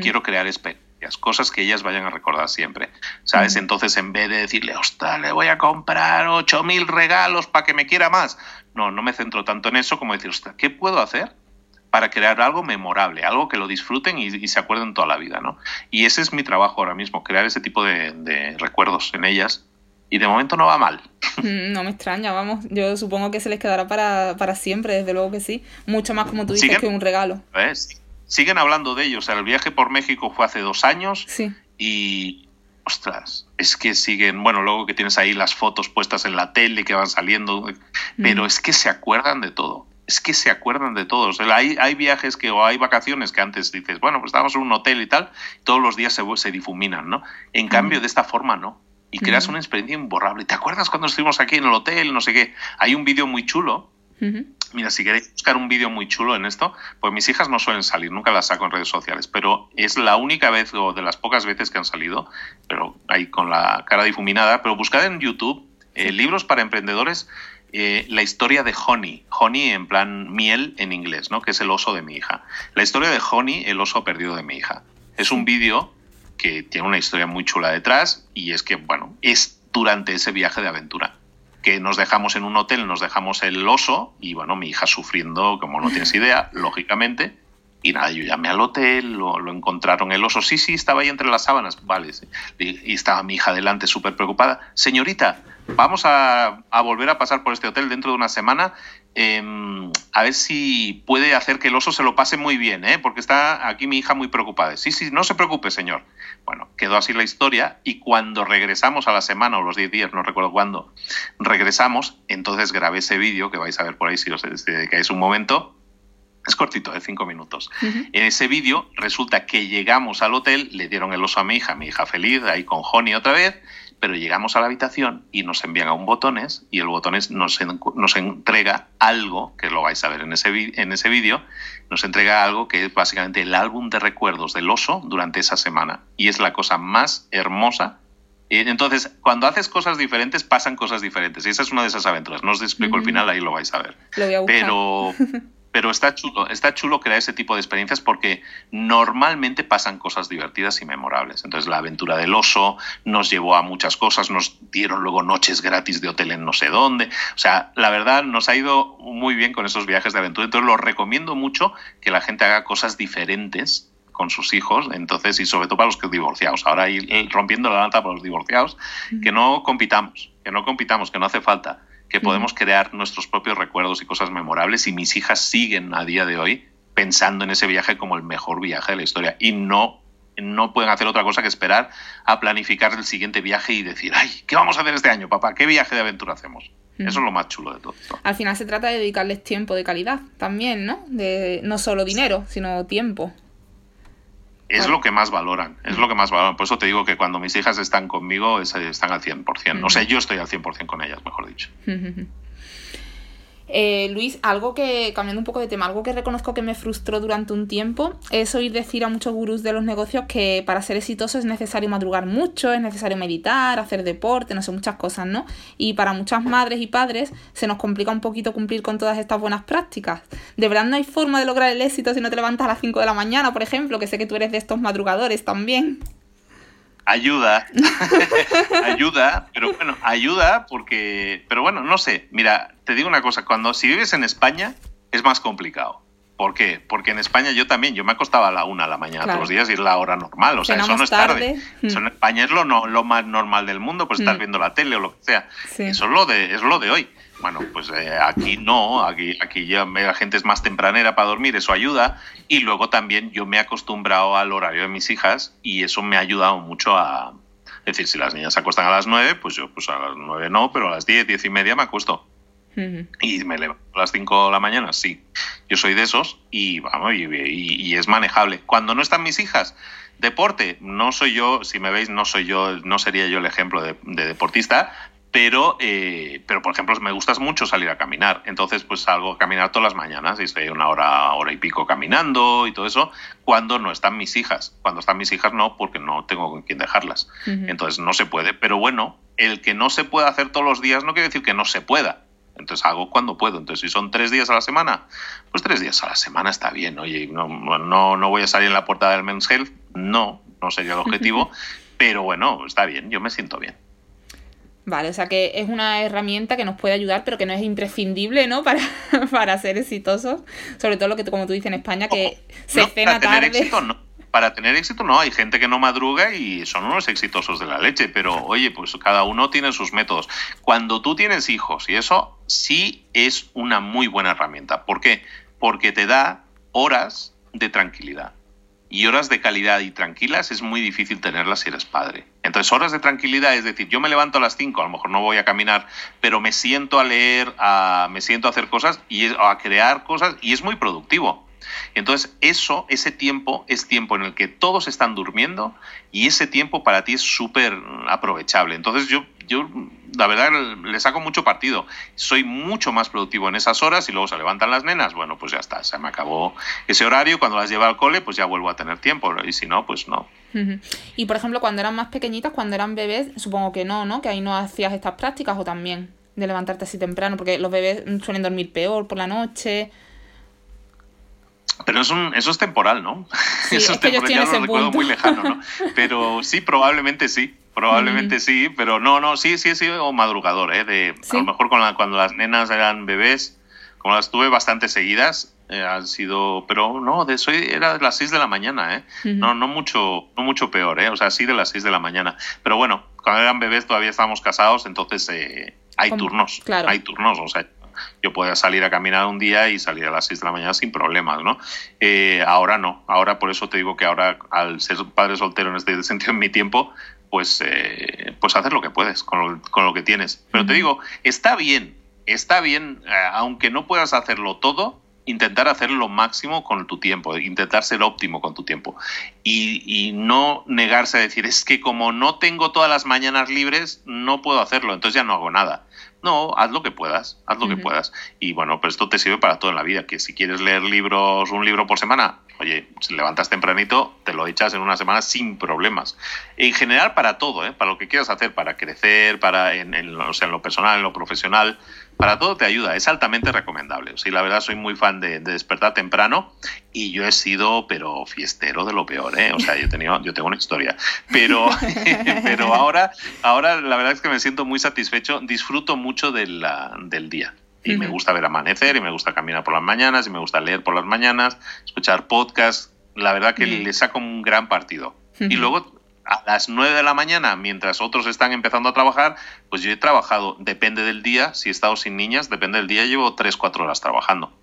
quiero crear experiencias, cosas que ellas vayan a recordar siempre, ¿sabes? Entonces en vez de decirle, ostras, le voy a comprar 8.000 regalos para que me quiera más, no, no me centro tanto en eso como decir, ostras, ¿qué puedo hacer? Para crear algo memorable, algo que lo disfruten y, se acuerden toda la vida, ¿no? Y ese es mi trabajo ahora mismo, crear ese tipo de, recuerdos en ellas. Y de momento no va mal. [laughs] No me extraña, vamos. Yo supongo que se les quedará para, siempre, desde luego que sí. Mucho más, como tú dices, que un regalo. Siguen hablando de ellos. el viaje por México fue hace dos años. Sí. Y, ostras, es que siguen, bueno, luego que tienes ahí las fotos puestas en la tele que van saliendo, pero mm. es que se acuerdan de todo. Es que se acuerdan de todo. hay, hay, viajes que, o hay vacaciones que antes dices, bueno, pues estábamos en un hotel y tal, todos los días se, se difuminan, ¿no? En cambio, mm. de esta forma no. Y creas mm. una experiencia imborrable. ¿Te acuerdas cuando estuvimos aquí en el hotel? No sé qué. Hay un vídeo muy chulo Mira, si queréis buscar un vídeo muy chulo en esto, pues mis hijas no suelen salir, nunca las saco en redes sociales, pero es la única vez o de las pocas veces que han salido, pero ahí con la cara difuminada, pero buscad en YouTube eh, libros para emprendedores, eh, la historia de Honey, Honey en plan miel en inglés, ¿no? que es el oso de mi hija. La historia de Honey, el oso perdido de mi hija. Es un vídeo que tiene una historia muy chula detrás y es que, bueno, es durante ese viaje de aventura que nos dejamos en un hotel, nos dejamos el oso y bueno, mi hija sufriendo, como no tienes idea, [laughs] lógicamente. Y nada, yo llamé al hotel, lo, encontraron el oso. Sí, sí, estaba ahí entre las sábanas. Vale. Y estaba mi hija delante súper preocupada. Señorita, vamos a, volver a pasar por este hotel dentro de una semana. Em, a ver si puede hacer que el oso se lo pase muy bien, ¿eh? porque está aquí mi hija muy preocupada. Sí, sí, no se preocupe, señor. Bueno, quedó así la historia y cuando regresamos a la semana o los 10 días, no recuerdo cuándo, regresamos, entonces grabé ese vídeo que vais a ver por ahí si os dedicáis un momento. Es cortito, de 5 minutos. En ese vídeo resulta que llegamos al hotel, le dieron el oso a mi hija, mi hija feliz, ahí con Honey otra vez, pero llegamos a la habitación y nos envían a un botones y el botones nos, nos entrega algo, que lo vais a ver en ese, en ese vídeo, nos entrega algo que es básicamente el álbum de recuerdos del oso durante esa semana. Y es la cosa más hermosa. Entonces, cuando haces cosas diferentes, pasan cosas diferentes. Y esa es una de esas aventuras. No os explico el final, ahí lo vais a ver. Pero [laughs] pero está chulo, está chulo crear ese tipo de experiencias porque normalmente pasan cosas divertidas y memorables. Entonces la aventura del oso nos llevó a muchas cosas, nos dieron luego noches gratis de hotel en no sé dónde. O sea, la verdad nos ha ido muy bien con esos viajes de aventura. Entonces lo recomiendo mucho que la gente haga cosas diferentes con sus hijos, entonces, y sobre todo para los que divorciados. Ahora ir rompiendo la lata para los divorciados, que no compitamos, que no compitamos, que no hace falta que podemos crear nuestros propios recuerdos y cosas memorables y mis hijas siguen a día de hoy pensando en ese viaje como el mejor viaje de la historia y no no pueden hacer otra cosa que esperar a planificar el siguiente viaje y decir, ay, ¿qué vamos a hacer este año, papá? ¿Qué viaje de aventura hacemos? Eso es lo más chulo de todo. Al final se trata de dedicarles tiempo de calidad también, ¿no? De no solo dinero, sino tiempo es lo que más valoran, es lo que más valoran. Por eso te digo que cuando mis hijas están conmigo, están al 100%. O sea, yo estoy al 100% con ellas, mejor dicho. Eh, Luis, algo que, cambiando un poco de tema, algo que reconozco que me frustró durante un tiempo es oír decir a muchos gurús de los negocios que para ser exitoso es necesario madrugar mucho, es necesario meditar, hacer deporte, no sé, muchas cosas, ¿no? Y para muchas madres y padres se nos complica un poquito cumplir con todas estas buenas prácticas. De verdad no hay forma de lograr el éxito si no te levantas a las 5 de la mañana, por ejemplo, que sé que tú eres de estos madrugadores también ayuda, [laughs] ayuda, pero bueno, ayuda porque, pero bueno, no sé, mira, te digo una cosa, cuando si vives en España es más complicado. ¿Por qué? Porque en España yo también, yo me acostaba a la una de la mañana todos los días y es la hora normal, o sea, eso no es tarde. Eso en España es lo, no, lo más normal del mundo, pues estar mm. viendo la tele o lo que sea. Eso es lo de, es lo de hoy. Bueno, pues eh, aquí no, aquí, aquí ya la gente es más tempranera para dormir, eso ayuda. Y luego también yo me he acostumbrado al horario de mis hijas y eso me ha ayudado mucho a... Es decir, si las niñas se acuestan a las nueve, pues yo pues a las nueve no, pero a las diez, diez y media me acuesto. Y me levanto a las cinco de la mañana, sí. Yo soy de esos y vamos, y, es manejable. Cuando no están mis hijas, deporte, no soy yo, si me veis, no soy yo, no sería yo el ejemplo de deportista, pero, eh, pero por ejemplo, me gusta mucho salir a caminar. Entonces, pues salgo a caminar todas las mañanas y estoy una hora, hora y pico caminando y todo eso, cuando no están mis hijas. Cuando están mis hijas no, porque no tengo con quién dejarlas. Entonces, no se puede. Pero bueno, el que no se pueda hacer todos los días no quiere decir que no se pueda. Entonces hago cuando puedo. Entonces, si son tres días a la semana, pues tres días a la semana está bien. Oye, no, no, no voy a salir en la puerta del Men's Health. No, no sería el objetivo. [laughs] pero bueno, está bien, yo me siento bien. Vale, o sea que es una herramienta que nos puede ayudar, pero que no es imprescindible, ¿no? [laughs] Para, para ser exitosos. Sobre todo lo que, como tú dices en España, que se cena tarde. no. Para tener éxito, no. Hay gente que no madruga y son unos exitosos de la leche, pero oye, pues cada uno tiene sus métodos. Cuando tú tienes hijos, y eso sí es una muy buena herramienta. ¿Por qué? Porque te da horas de tranquilidad y horas de calidad y tranquilas es muy difícil tenerlas si eres padre. Entonces, horas de tranquilidad, es decir, yo me levanto a las 5, a lo mejor no voy a caminar, pero me siento a leer, a, me siento a hacer cosas y a crear cosas y es muy productivo. Entonces, eso, ese tiempo es tiempo en el que todos están durmiendo y ese tiempo para ti es súper aprovechable. Entonces, yo, yo la verdad le saco mucho partido. Soy mucho más productivo en esas horas y luego se levantan las nenas, bueno, pues ya está, se me acabó ese horario. Cuando las lleva al cole, pues ya vuelvo a tener tiempo y si no, pues no. Y por ejemplo, cuando eran más pequeñitas, cuando eran bebés, supongo que no, ¿no? Que ahí no hacías estas prácticas o también de levantarte así temprano, porque los bebés suelen dormir peor por la noche. Pero eso, eso es temporal, ¿no? [laughs] eso es, temporal, ya lo recuerdo muy lejano, ¿no? [laughs] Pero sí, probablemente sí. Probablemente sí, pero no, no, sí, sí he sido madrugador, ¿eh? De, A lo mejor cuando las nenas eran bebés, como las tuve bastante seguidas, eh, han sido, pero no, de eso era de las 6 de la mañana, ¿eh? No, no mucho, no mucho peor, ¿eh? O sea, sí de las 6 de la mañana. Pero bueno, cuando eran bebés todavía estábamos casados, entonces eh, hay turnos, claro. hay turnos, o sea, yo podía salir a caminar un día y salir a las 6 de la mañana sin problemas, ¿no? Eh, ahora no, ahora por eso te digo que ahora al ser padre soltero en este [laughs] sentido en mi tiempo, pues, eh, pues hacer lo que puedes con lo, con lo que tienes. Pero te digo, está bien, está bien, eh, aunque no puedas hacerlo todo, intentar hacer lo máximo con tu tiempo, intentar ser óptimo con tu tiempo y, y, no negarse a decir, es que como no tengo todas las mañanas libres, no puedo hacerlo, entonces ya no hago nada. No, haz lo que puedas, haz lo que puedas. Y bueno, pues esto te sirve para todo en la vida, que si quieres leer libros, un libro por semana, oye, si levantas tempranito, te lo echas en una semana sin problemas. En general para todo, ¿eh? para lo que quieras hacer, para crecer, para en, en, o sea, en lo personal, en lo profesional, para todo te ayuda, es altamente recomendable. O sea, la verdad soy muy fan de, de, despertar temprano y yo he sido, pero fiestero de lo peor, ¿eh? O sea, yo, he tenido, yo tengo una historia. Pero, [laughs] pero ahora, ahora la verdad es que me siento muy satisfecho, disfruto mucho de la, del día. Y me gusta ver amanecer, y me gusta caminar por las mañanas, y me gusta leer por las mañanas, escuchar podcasts. La verdad que le saco un gran partido. Y luego a las 9 de la mañana, mientras otros están empezando a trabajar, pues yo he trabajado, depende del día, si he estado sin niñas, depende del día, llevo 3, 4 horas trabajando.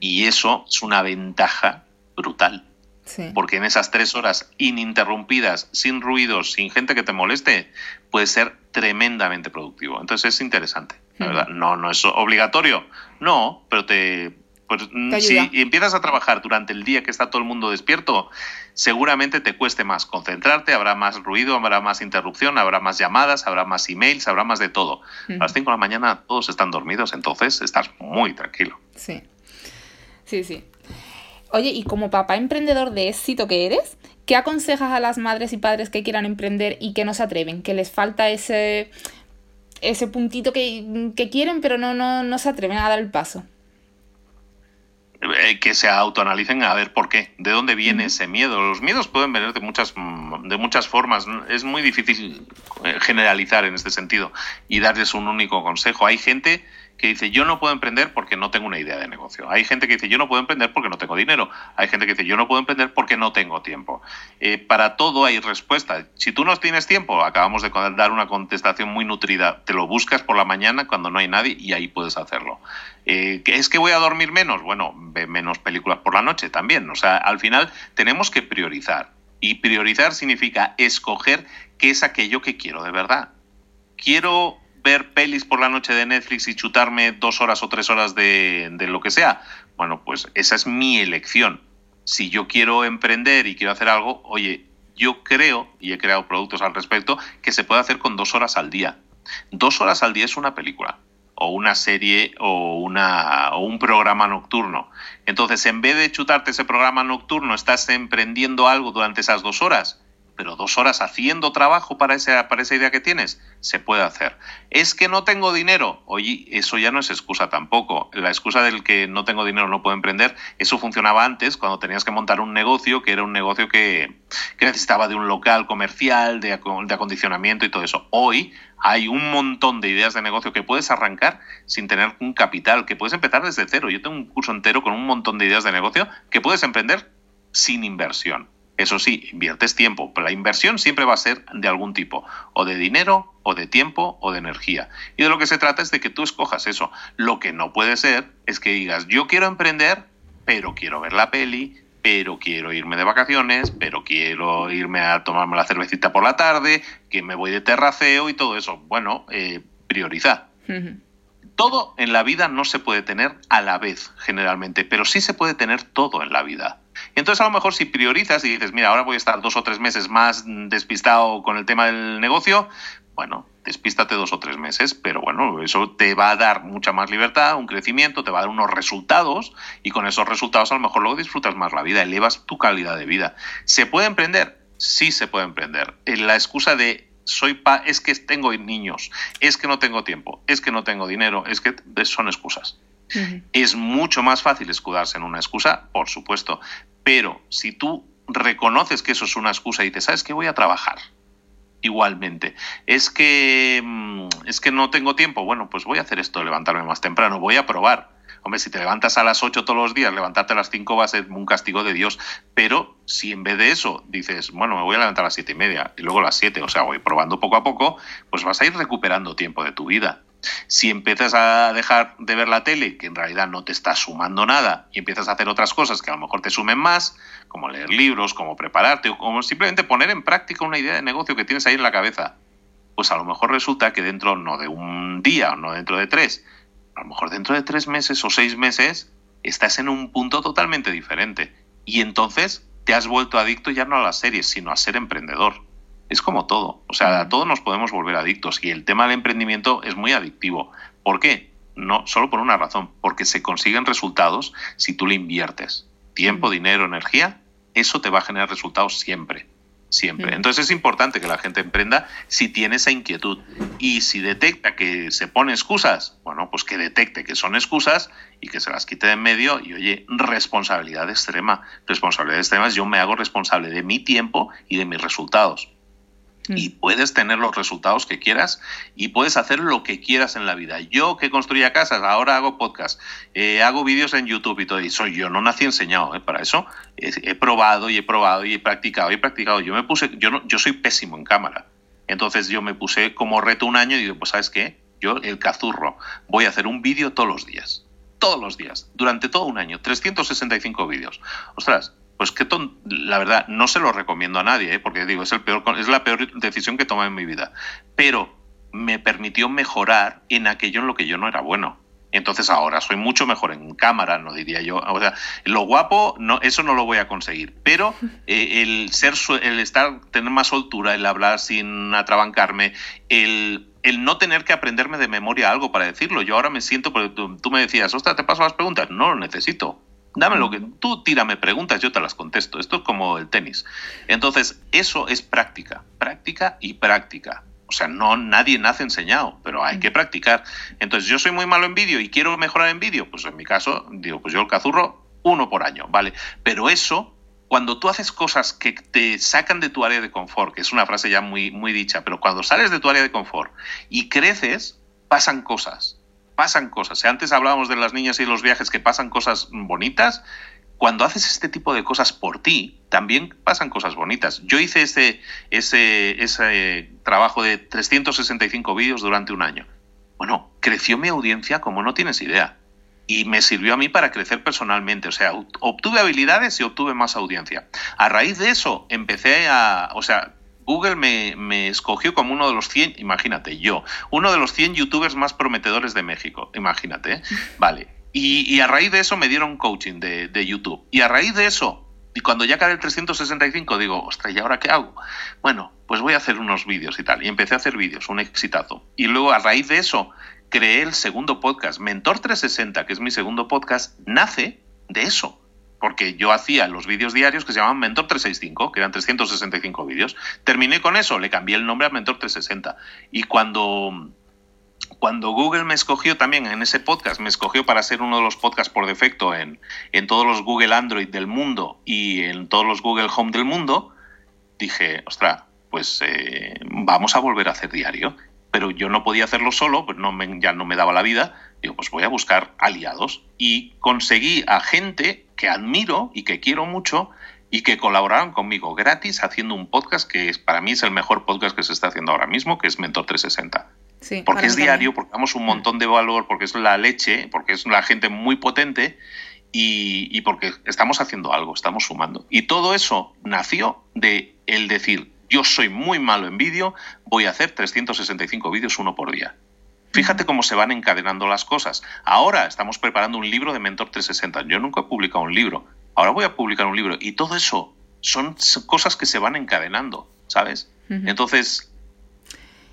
Y eso es una ventaja brutal. Sí. Porque en esas tres horas ininterrumpidas, sin ruidos, sin gente que te moleste, puede ser tremendamente productivo. Entonces es interesante, la verdad. No, no es obligatorio, no, pero te, pues, si empiezas a trabajar durante el día que está todo el mundo despierto, seguramente te cueste más concentrarte, habrá más ruido, habrá más interrupción, habrá más llamadas, habrá más emails, habrá más de todo. A las 5 de la mañana todos están dormidos, entonces estás muy tranquilo. Sí, sí, sí. Oye, y como papá emprendedor de éxito que eres, ¿qué aconsejas a las madres y padres que quieran emprender y que no se atreven? Que les falta ese, ese puntito que, que quieren, pero no, no, no se atreven a dar el paso que se autoanalicen a ver por qué, de dónde viene ese miedo. Los miedos pueden venir de muchas, de muchas formas. Es muy difícil generalizar en este sentido y darles un único consejo. Hay gente que dice yo no puedo emprender porque no tengo una idea de negocio. Hay gente que dice yo no puedo emprender porque no tengo dinero. Hay gente que dice yo no puedo emprender porque no tengo tiempo. Eh, para todo hay respuesta. Si tú no tienes tiempo, acabamos de dar una contestación muy nutrida. Te lo buscas por la mañana cuando no hay nadie y ahí puedes hacerlo. Eh, ¿Es que voy a dormir menos? Bueno, ve menos películas por la noche también. O sea, al final tenemos que priorizar. Y priorizar significa escoger qué es aquello que quiero de verdad. Quiero ver pelis por la noche de Netflix y chutarme dos horas o tres horas de, de lo que sea. Bueno, pues esa es mi elección. Si yo quiero emprender y quiero hacer algo, oye, yo creo, y he creado productos al respecto, que se puede hacer con dos horas al día. Dos horas al día es una película, o una serie, o, una, o un programa nocturno. Entonces, en vez de chutarte ese programa nocturno, estás emprendiendo algo durante esas dos horas pero dos horas haciendo trabajo para esa, para esa idea que tienes, se puede hacer. Es que no tengo dinero. Oye, eso ya no es excusa tampoco. La excusa del que no tengo dinero, no puedo emprender, eso funcionaba antes cuando tenías que montar un negocio que era un negocio que, que necesitaba de un local comercial, de, de acondicionamiento y todo eso. Hoy hay un montón de ideas de negocio que puedes arrancar sin tener un capital, que puedes empezar desde cero. Yo tengo un curso entero con un montón de ideas de negocio que puedes emprender sin inversión. Eso sí, inviertes tiempo, pero la inversión siempre va a ser de algún tipo, o de dinero, o de tiempo, o de energía. Y de lo que se trata es de que tú escojas eso. Lo que no puede ser es que digas, yo quiero emprender, pero quiero ver la peli, pero quiero irme de vacaciones, pero quiero irme a tomarme la cervecita por la tarde, que me voy de terraceo y todo eso. Bueno, eh, prioriza. Todo en la vida no se puede tener a la vez, generalmente, pero sí se puede tener todo en la vida. Y entonces a lo mejor si priorizas y dices, mira, ahora voy a estar dos o tres meses más despistado con el tema del negocio, bueno, despístate dos o tres meses, pero bueno, eso te va a dar mucha más libertad, un crecimiento, te va a dar unos resultados y con esos resultados a lo mejor luego disfrutas más la vida, elevas tu calidad de vida. ¿Se puede emprender? Sí se puede emprender. Eh, la excusa de soy pa es que tengo niños, es que no tengo tiempo, es que no tengo dinero, es que son excusas. Es mucho más fácil escudarse en una excusa, por supuesto, pero si tú reconoces que eso es una excusa y te sabes que voy a trabajar igualmente, es que mm, es que no tengo tiempo, bueno, pues voy a hacer esto, levantarme más temprano, voy a probar. Hombre, si te levantas a las 8 todos los días, levantarte a las 5 va a ser un castigo de Dios. Pero si en vez de eso dices, bueno, me voy a levantar a las 7 y media y luego a las 7, o sea, voy probando poco a poco, pues vas a ir recuperando tiempo de tu vida. Si empiezas a dejar de ver la tele, que en realidad no te está sumando nada, y empiezas a hacer otras cosas que a lo mejor te sumen más, como leer libros, como prepararte, o como simplemente poner en práctica una idea de negocio que tienes ahí en la cabeza, pues a lo mejor resulta que dentro no de un día no dentro de tres, a lo mejor dentro de tres meses o seis meses estás en un punto totalmente diferente. Y entonces te has vuelto adicto ya no a las series, sino a ser emprendedor es como todo. O sea, a todos nos podemos volver adictos y el tema del emprendimiento es muy adictivo. ¿Por qué? No, solo por una razón, porque se consiguen resultados si tú le inviertes tiempo, dinero, energía, eso te va a generar resultados siempre. Siempre. Entonces es importante que la gente emprenda si tiene esa inquietud. Y si detecta que se pone excusas, bueno, pues que detecte que son excusas y que se las quite de en medio. Y oye, responsabilidad extrema. Responsabilidad extrema es yo me hago responsable de mi tiempo y de mis resultados y mm. puedes tener los resultados que quieras y puedes hacer lo que quieras en la vida. Yo que construía casas, ahora hago podcast, eh, hago vídeos en YouTube y todo, y soy yo, no nací enseñado ¿eh? para eso. He, probado y he probado y he practicado y he practicado. Yo me puse, yo, no, yo soy pésimo en cámara. Entonces yo me puse como reto un año y digo, pues sabes qué, yo el cazurro, voy a hacer un vídeo todos los días. Todos los días, durante todo un año, 365 vídeos. Ostras, pues que la verdad no se lo recomiendo a nadie, ¿eh? porque digo, es, el peor, es la peor decisión que he tomado en mi vida. Pero me permitió mejorar en aquello en lo que yo no era bueno. Entonces ahora soy mucho mejor en cámara, no diría yo. O sea, lo guapo, no, eso no lo voy a conseguir. Pero [laughs] eh, el ser, el estar, tener más soltura, el hablar sin atrabancarme, el, el no tener que aprenderme de memoria algo para decirlo. Yo ahora me siento, porque tú, tú me decías, ostras, te paso las preguntas. No lo necesito Dame lo que tú tírame preguntas, yo te las contesto. Esto es como el tenis. Entonces, eso es práctica, práctica y práctica. O sea, no nadie nace enseñado, pero hay que practicar. Entonces, yo soy muy malo en vídeo y quiero mejorar en vídeo, pues en mi caso, digo, pues yo el cazurro uno por año, ¿vale? Pero eso cuando tú haces cosas que te sacan de tu área de confort, que es una frase ya muy, muy dicha, pero cuando sales de tu área de confort y creces, pasan cosas pasan cosas. Antes hablábamos de las niñas y los viajes que pasan cosas bonitas. Cuando haces este tipo de cosas por ti, también pasan cosas bonitas. Yo hice ese, ese, ese trabajo de 365 vídeos durante un año. Bueno, creció mi audiencia como no tienes idea. Y me sirvió a mí para crecer personalmente. O sea, obtuve habilidades y obtuve más audiencia. A raíz de eso, empecé a. O sea, Google me, escogió como uno de los 100, imagínate, yo, uno de los 100 youtubers más prometedores de México, imagínate, ¿eh? [laughs] vale. Y, a raíz de eso me dieron coaching de, YouTube. Y a raíz de eso, y cuando ya cae el 365, digo, ostras, ¿y ahora qué hago? Bueno, pues voy a hacer unos vídeos y tal. Y empecé a hacer vídeos, un exitazo. Y luego a raíz de eso, creé el segundo podcast, Mentor 360, que es mi segundo podcast, nace de eso porque yo hacía los vídeos diarios que se llamaban Mentor 365, que eran 365 vídeos. Terminé con eso, le cambié el nombre a Mentor 360. Y cuando, cuando Google me escogió también en ese podcast, me escogió para ser uno de los podcasts por defecto en, en todos los Google Android del mundo y en todos los Google Home del mundo, dije, ostras, pues eh, vamos a volver a hacer diario. Pero yo no podía hacerlo solo, pues no ya no me daba la vida. Digo, pues voy a buscar aliados. Y conseguí a gente que admiro y que quiero mucho y que colaboraron conmigo gratis haciendo un podcast que es, para mí es el mejor podcast que se está haciendo ahora mismo, que es Mentor 360. Sí, porque es diario, porque damos un montón de valor, porque es la leche, porque es la gente muy potente y, y, porque estamos haciendo algo, estamos sumando. Y todo eso nació de el decir, yo soy muy malo en vídeo, voy a hacer 365 vídeos uno por día. Fíjate cómo se van encadenando las cosas. Ahora estamos preparando un libro de Mentor 360. Yo nunca he publicado un libro. Ahora voy a publicar un libro. Y todo eso son cosas que se van encadenando, ¿sabes? Entonces,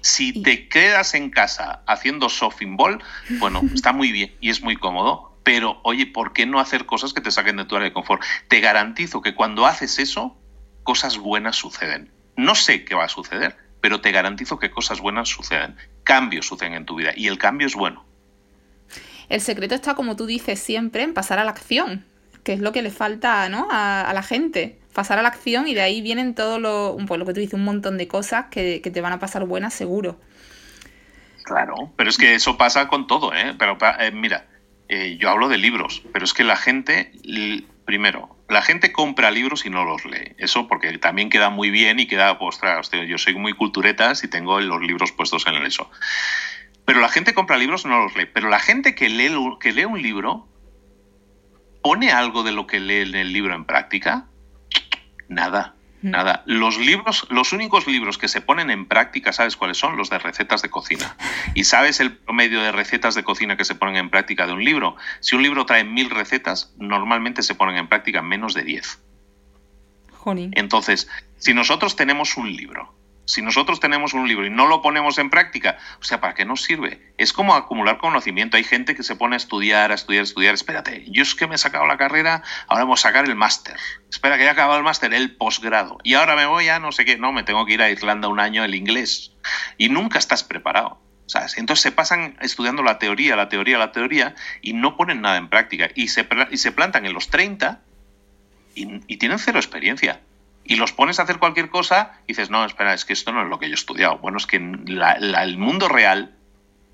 si te quedas en casa haciendo shopping ball, bueno, [laughs] está muy bien y es muy cómodo. Pero, oye, ¿por qué no hacer cosas que te saquen de tu área de confort? Te garantizo que cuando haces eso, cosas buenas suceden. No sé qué va a suceder, pero te garantizo que cosas buenas suceden, cambios suceden en tu vida y el cambio es bueno. El secreto está, como tú dices siempre, en pasar a la acción, que es lo que le falta ¿no? a, la gente. Pasar a la acción y de ahí vienen todo lo, pues lo que tú dices, un montón de cosas que, te van a pasar buenas seguro. Claro, pero es que eso pasa con todo, ¿eh? Pero eh, mira, eh, yo hablo de libros, pero es que la gente, primero, la gente compra libros y no los lee. Eso porque también queda muy bien y queda, ostras, yo soy muy culturetas y tengo los libros puestos en el eso. Pero la gente compra libros y no los lee. Pero la gente que lee, que lee un libro, ¿pone algo de lo que lee en el libro en práctica? Nada. Nada. Los libros, los únicos libros que se ponen en práctica, ¿sabes cuáles son? Los de recetas de cocina. [laughs] ¿Y sabes el promedio de recetas de cocina que se ponen en práctica de un libro? Si un libro trae mil recetas, normalmente se ponen en práctica menos de diez. Entonces, si nosotros tenemos un libro si nosotros tenemos un libro y no lo ponemos en práctica, o sea, ¿para qué nos sirve? Es como acumular conocimiento. Hay gente que se pone a estudiar, a estudiar, a estudiar. Espérate, yo es que me he sacado la carrera, ahora vamos a sacar el máster. Espera, que he acabado el máster, el posgrado. Y ahora me voy a no sé qué. No, me tengo que ir a Irlanda un año el inglés. Y nunca estás preparado. ¿sabes? Entonces se pasan estudiando la teoría, la teoría, la teoría y no ponen nada en práctica. Y se, y se plantan en los 30 y, y tienen cero experiencia y los pones a hacer cualquier cosa y dices, no, espera, es que esto no es lo que yo he estudiado. Bueno, es que el mundo real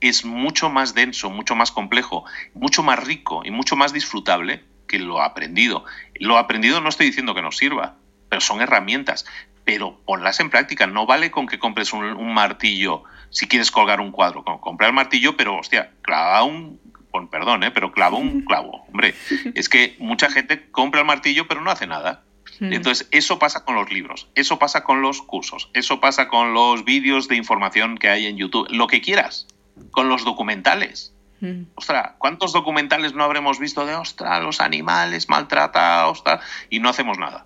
es mucho más denso, mucho más complejo, mucho más rico y mucho más disfrutable que lo aprendido. Lo aprendido no estoy diciendo que no sirva, pero son herramientas. Pero ponlas en práctica. No vale con que compres un, martillo si quieres colgar un cuadro. Compra el martillo, pero hostia, clava un, perdón, ¿eh? pero clava un [laughs] clavo. Hombre, es que mucha gente compra el martillo pero no hace nada. Mm. Entonces, eso pasa con los libros, eso pasa con los cursos, eso pasa con los vídeos de información que hay en YouTube, lo que quieras, con los documentales. Mm. Ostras, ¿cuántos documentales no habremos visto de, ostras, los animales maltratados, y no hacemos nada?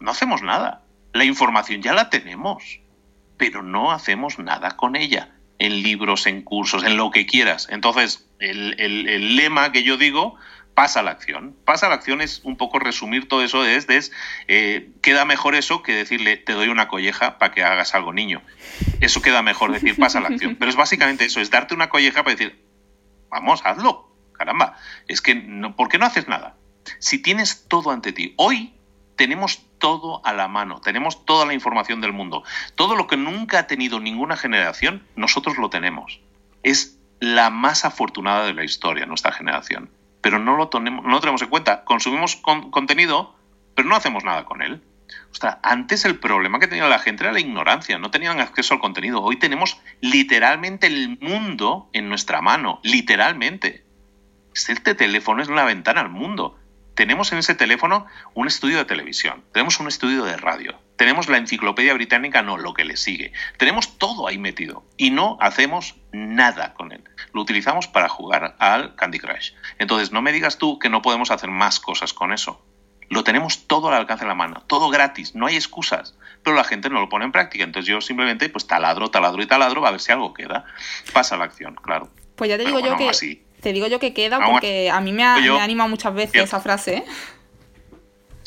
No hacemos nada. La información ya la tenemos, pero no hacemos nada con ella, en libros, en cursos, en lo que quieras. Entonces, el, el lema que yo digo pasa la acción. Pasa la acción es un poco resumir todo eso es, eh, queda mejor eso que decirle te doy una colleja para que hagas algo niño. Eso queda mejor decir pasa la acción. Pero es básicamente eso, es darte una colleja para decir vamos, hazlo. Caramba, es que no, ¿por qué no haces nada? Si tienes todo ante ti, hoy tenemos todo a la mano, tenemos toda la información del mundo. Todo lo que nunca ha tenido ninguna generación, nosotros lo tenemos. Es la más afortunada de la historia, nuestra generación pero no lo, tenemos, no tenemos en cuenta. Consumimos contenido, pero no hacemos nada con él. Ostras, antes el problema que tenía la gente era la ignorancia, no tenían acceso al contenido. Hoy tenemos literalmente el mundo en nuestra mano, literalmente. Este teléfono es una ventana al mundo. Tenemos en ese teléfono un estudio de televisión, tenemos un estudio de radio, tenemos la enciclopedia británica, no, lo que le sigue. Tenemos todo ahí metido y no hacemos nada con él. Lo utilizamos para jugar al Candy Crush. Entonces, no me digas tú que no podemos hacer más cosas con eso. Lo tenemos todo al alcance de la mano, todo gratis, no hay excusas, pero la gente no lo pone en práctica. Entonces yo simplemente pues taladro, taladro y taladro a ver si algo queda. Pasa la acción, claro. Pues ya te digo yo que te digo yo que queda porque a mí me ha, animado muchas veces esa frase. ¿eh?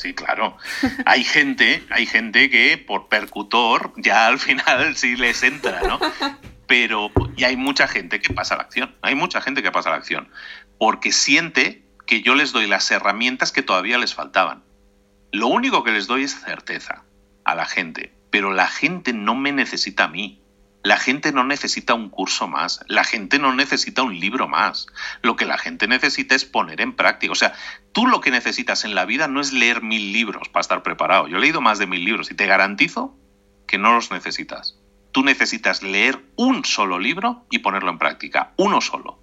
Sí, claro. Hay gente, hay gente que por percutor ya al final sí les entra, ¿no? Pero y hay mucha gente que pasa a la acción. Hay mucha gente que pasa a la acción porque siente que yo les doy las herramientas que todavía les faltaban. Lo único que les doy es certeza a la gente, pero la gente no me necesita a mí. La gente no necesita un curso más, la gente no necesita un libro más. Lo que la gente necesita es poner en práctica. O sea, tú lo que necesitas en la vida no es leer mil libros para estar preparado. Yo he leído más de mil libros y te garantizo que no los necesitas. Tú necesitas leer un solo libro y ponerlo en práctica. Uno solo.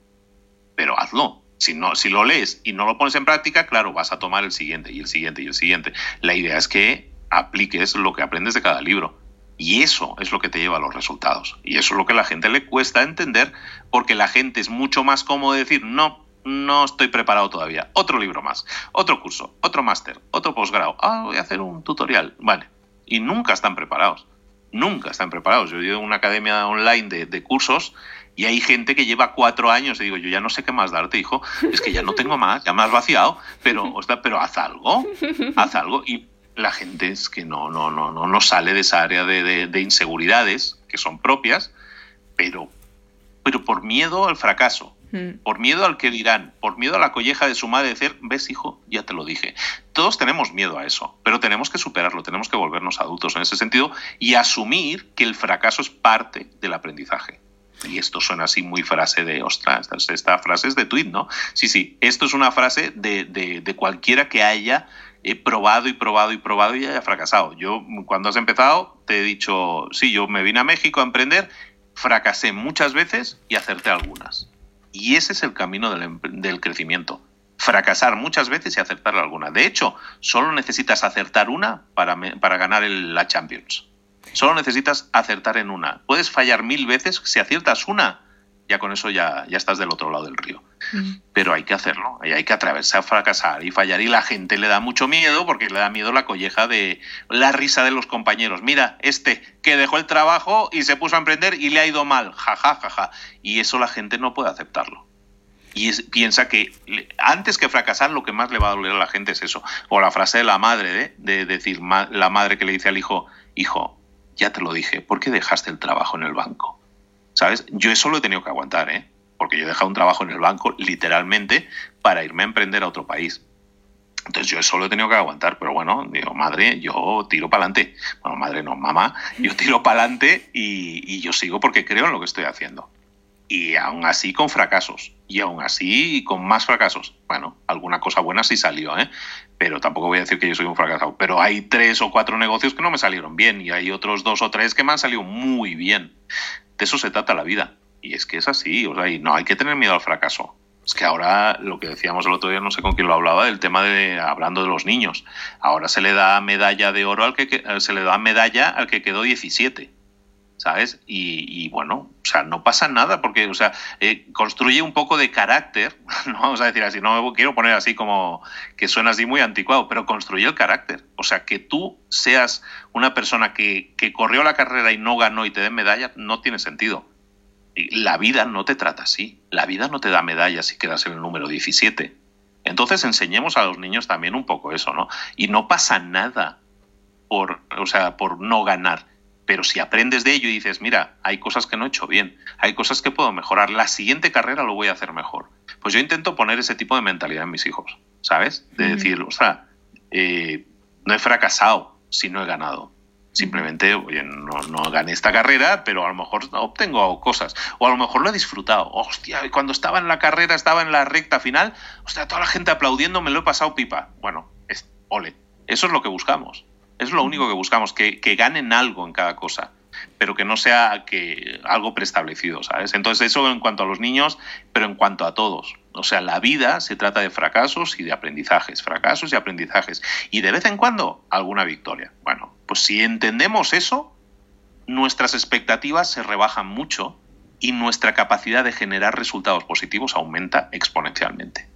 Pero hazlo. Si, no, si lo lees y no lo pones en práctica, claro, vas a tomar el siguiente y el siguiente y el siguiente. La idea es que apliques lo que aprendes de cada libro. Y eso es lo que te lleva a los resultados. Y eso es lo que a la gente le cuesta entender, porque la gente es mucho más cómodo decir, no, no estoy preparado todavía. Otro libro más, otro curso, otro máster, otro posgrado. Ah, voy a hacer un tutorial. Vale. Y nunca están preparados. Nunca están preparados. Yo he una academia online de, cursos y hay gente que lleva cuatro años y digo, yo ya no sé qué más darte, hijo. Es que ya no tengo más, ya me has vaciado, pero, pero haz algo, haz algo. Y la gente es que no, no, no, no, no sale de esa área de, inseguridades que son propias, pero, pero por miedo al fracaso, hmm. por miedo al que dirán, por miedo a la colleja de su madre decir, ves hijo, ya te lo dije. Todos tenemos miedo a eso, pero tenemos que superarlo, tenemos que volvernos adultos en ese sentido y asumir que el fracaso es parte del aprendizaje. Y esto suena así muy frase de, ostras, esta frase es de tweet, ¿no? Sí, sí, esto es una frase de, de, de cualquiera que haya he probado y probado y probado y haya fracasado. Yo, cuando has empezado, te he dicho, sí, yo me vine a México a emprender, fracasé muchas veces y acerté algunas. Y ese es el camino del, del crecimiento. Fracasar muchas veces y acertar alguna. De hecho, solo necesitas acertar una para, para ganar la Champions. Solo necesitas acertar en una. Puedes fallar mil veces, si aciertas una, ya con eso ya, ya estás del otro lado del río. Pero hay que hacerlo, hay que atravesar, fracasar y fallar. Y la gente le da mucho miedo porque le da miedo la colleja de la risa de los compañeros. Mira, este que dejó el trabajo y se puso a emprender y le ha ido mal, jaja, jaja. Y eso la gente no puede aceptarlo. Y piensa que antes que fracasar lo que más le va a doler a la gente es eso. O la frase de la madre, ¿eh? de decir, la madre que le dice al hijo, hijo, ya te lo dije, ¿por qué dejaste el trabajo en el banco? ¿Sabes? Yo eso lo he tenido que aguantar, ¿eh? Porque yo he dejado un trabajo en el banco, literalmente, para irme a emprender a otro país. Entonces yo eso lo he tenido que aguantar, pero bueno, digo, madre, yo tiro para adelante. Bueno, madre no, mamá, [laughs] yo tiro para adelante y, y yo sigo porque creo en lo que estoy haciendo. Y aún así con fracasos. Y aún así con más fracasos. Bueno, alguna cosa buena sí salió, ¿eh? Pero tampoco voy a decir que yo soy un fracasado. Pero hay tres o cuatro negocios que no me salieron bien y hay otros dos o tres que me han salido muy bien. De eso se trata la vida. Y es que es así, o sea, y no hay que tener miedo al fracaso. Es que ahora lo que decíamos el otro día, no sé con quién lo hablaba, del tema de hablando de los niños. Ahora se le da medalla de oro al que se le da medalla al que quedó 17. ¿Sabes? Y, bueno, o sea, no pasa nada porque, o sea, eh, construye un poco de carácter, [laughs] no vamos a decir así, no quiero poner así como que suena así muy anticuado, pero construye el carácter. O sea, que tú seas una persona que, corrió la carrera y no ganó y te den medalla, no tiene sentido la vida no te trata así. La vida no te da medallas si quedas en el número 17. Entonces enseñemos a los niños también un poco eso, ¿no? Y no pasa nada por, o sea, por no ganar. Pero si aprendes de ello y dices, mira, hay cosas que no he hecho bien, hay cosas que puedo mejorar, la siguiente carrera lo voy a hacer mejor. Pues yo intento poner ese tipo de mentalidad en mis hijos, ¿sabes? De decir, o sea, eh, no he fracasado si no he ganado. Simplemente, oye, no, no, gané esta carrera, pero a lo mejor obtengo cosas. O a lo mejor lo he disfrutado. Hostia, cuando estaba en la carrera, estaba en la recta final, hostia, toda la gente aplaudiendo, me lo he pasado pipa. Bueno, es, ole. Eso es lo que buscamos. Es lo único que buscamos, que, ganen algo en cada cosa pero que no sea que algo preestablecido, ¿sabes? Entonces eso en cuanto a los niños, pero en cuanto a todos. O sea, la vida se trata de fracasos y de aprendizajes, fracasos y aprendizajes. Y de vez en cuando alguna victoria. Bueno, pues si entendemos eso, nuestras expectativas se rebajan mucho y nuestra capacidad de generar resultados positivos aumenta exponencialmente.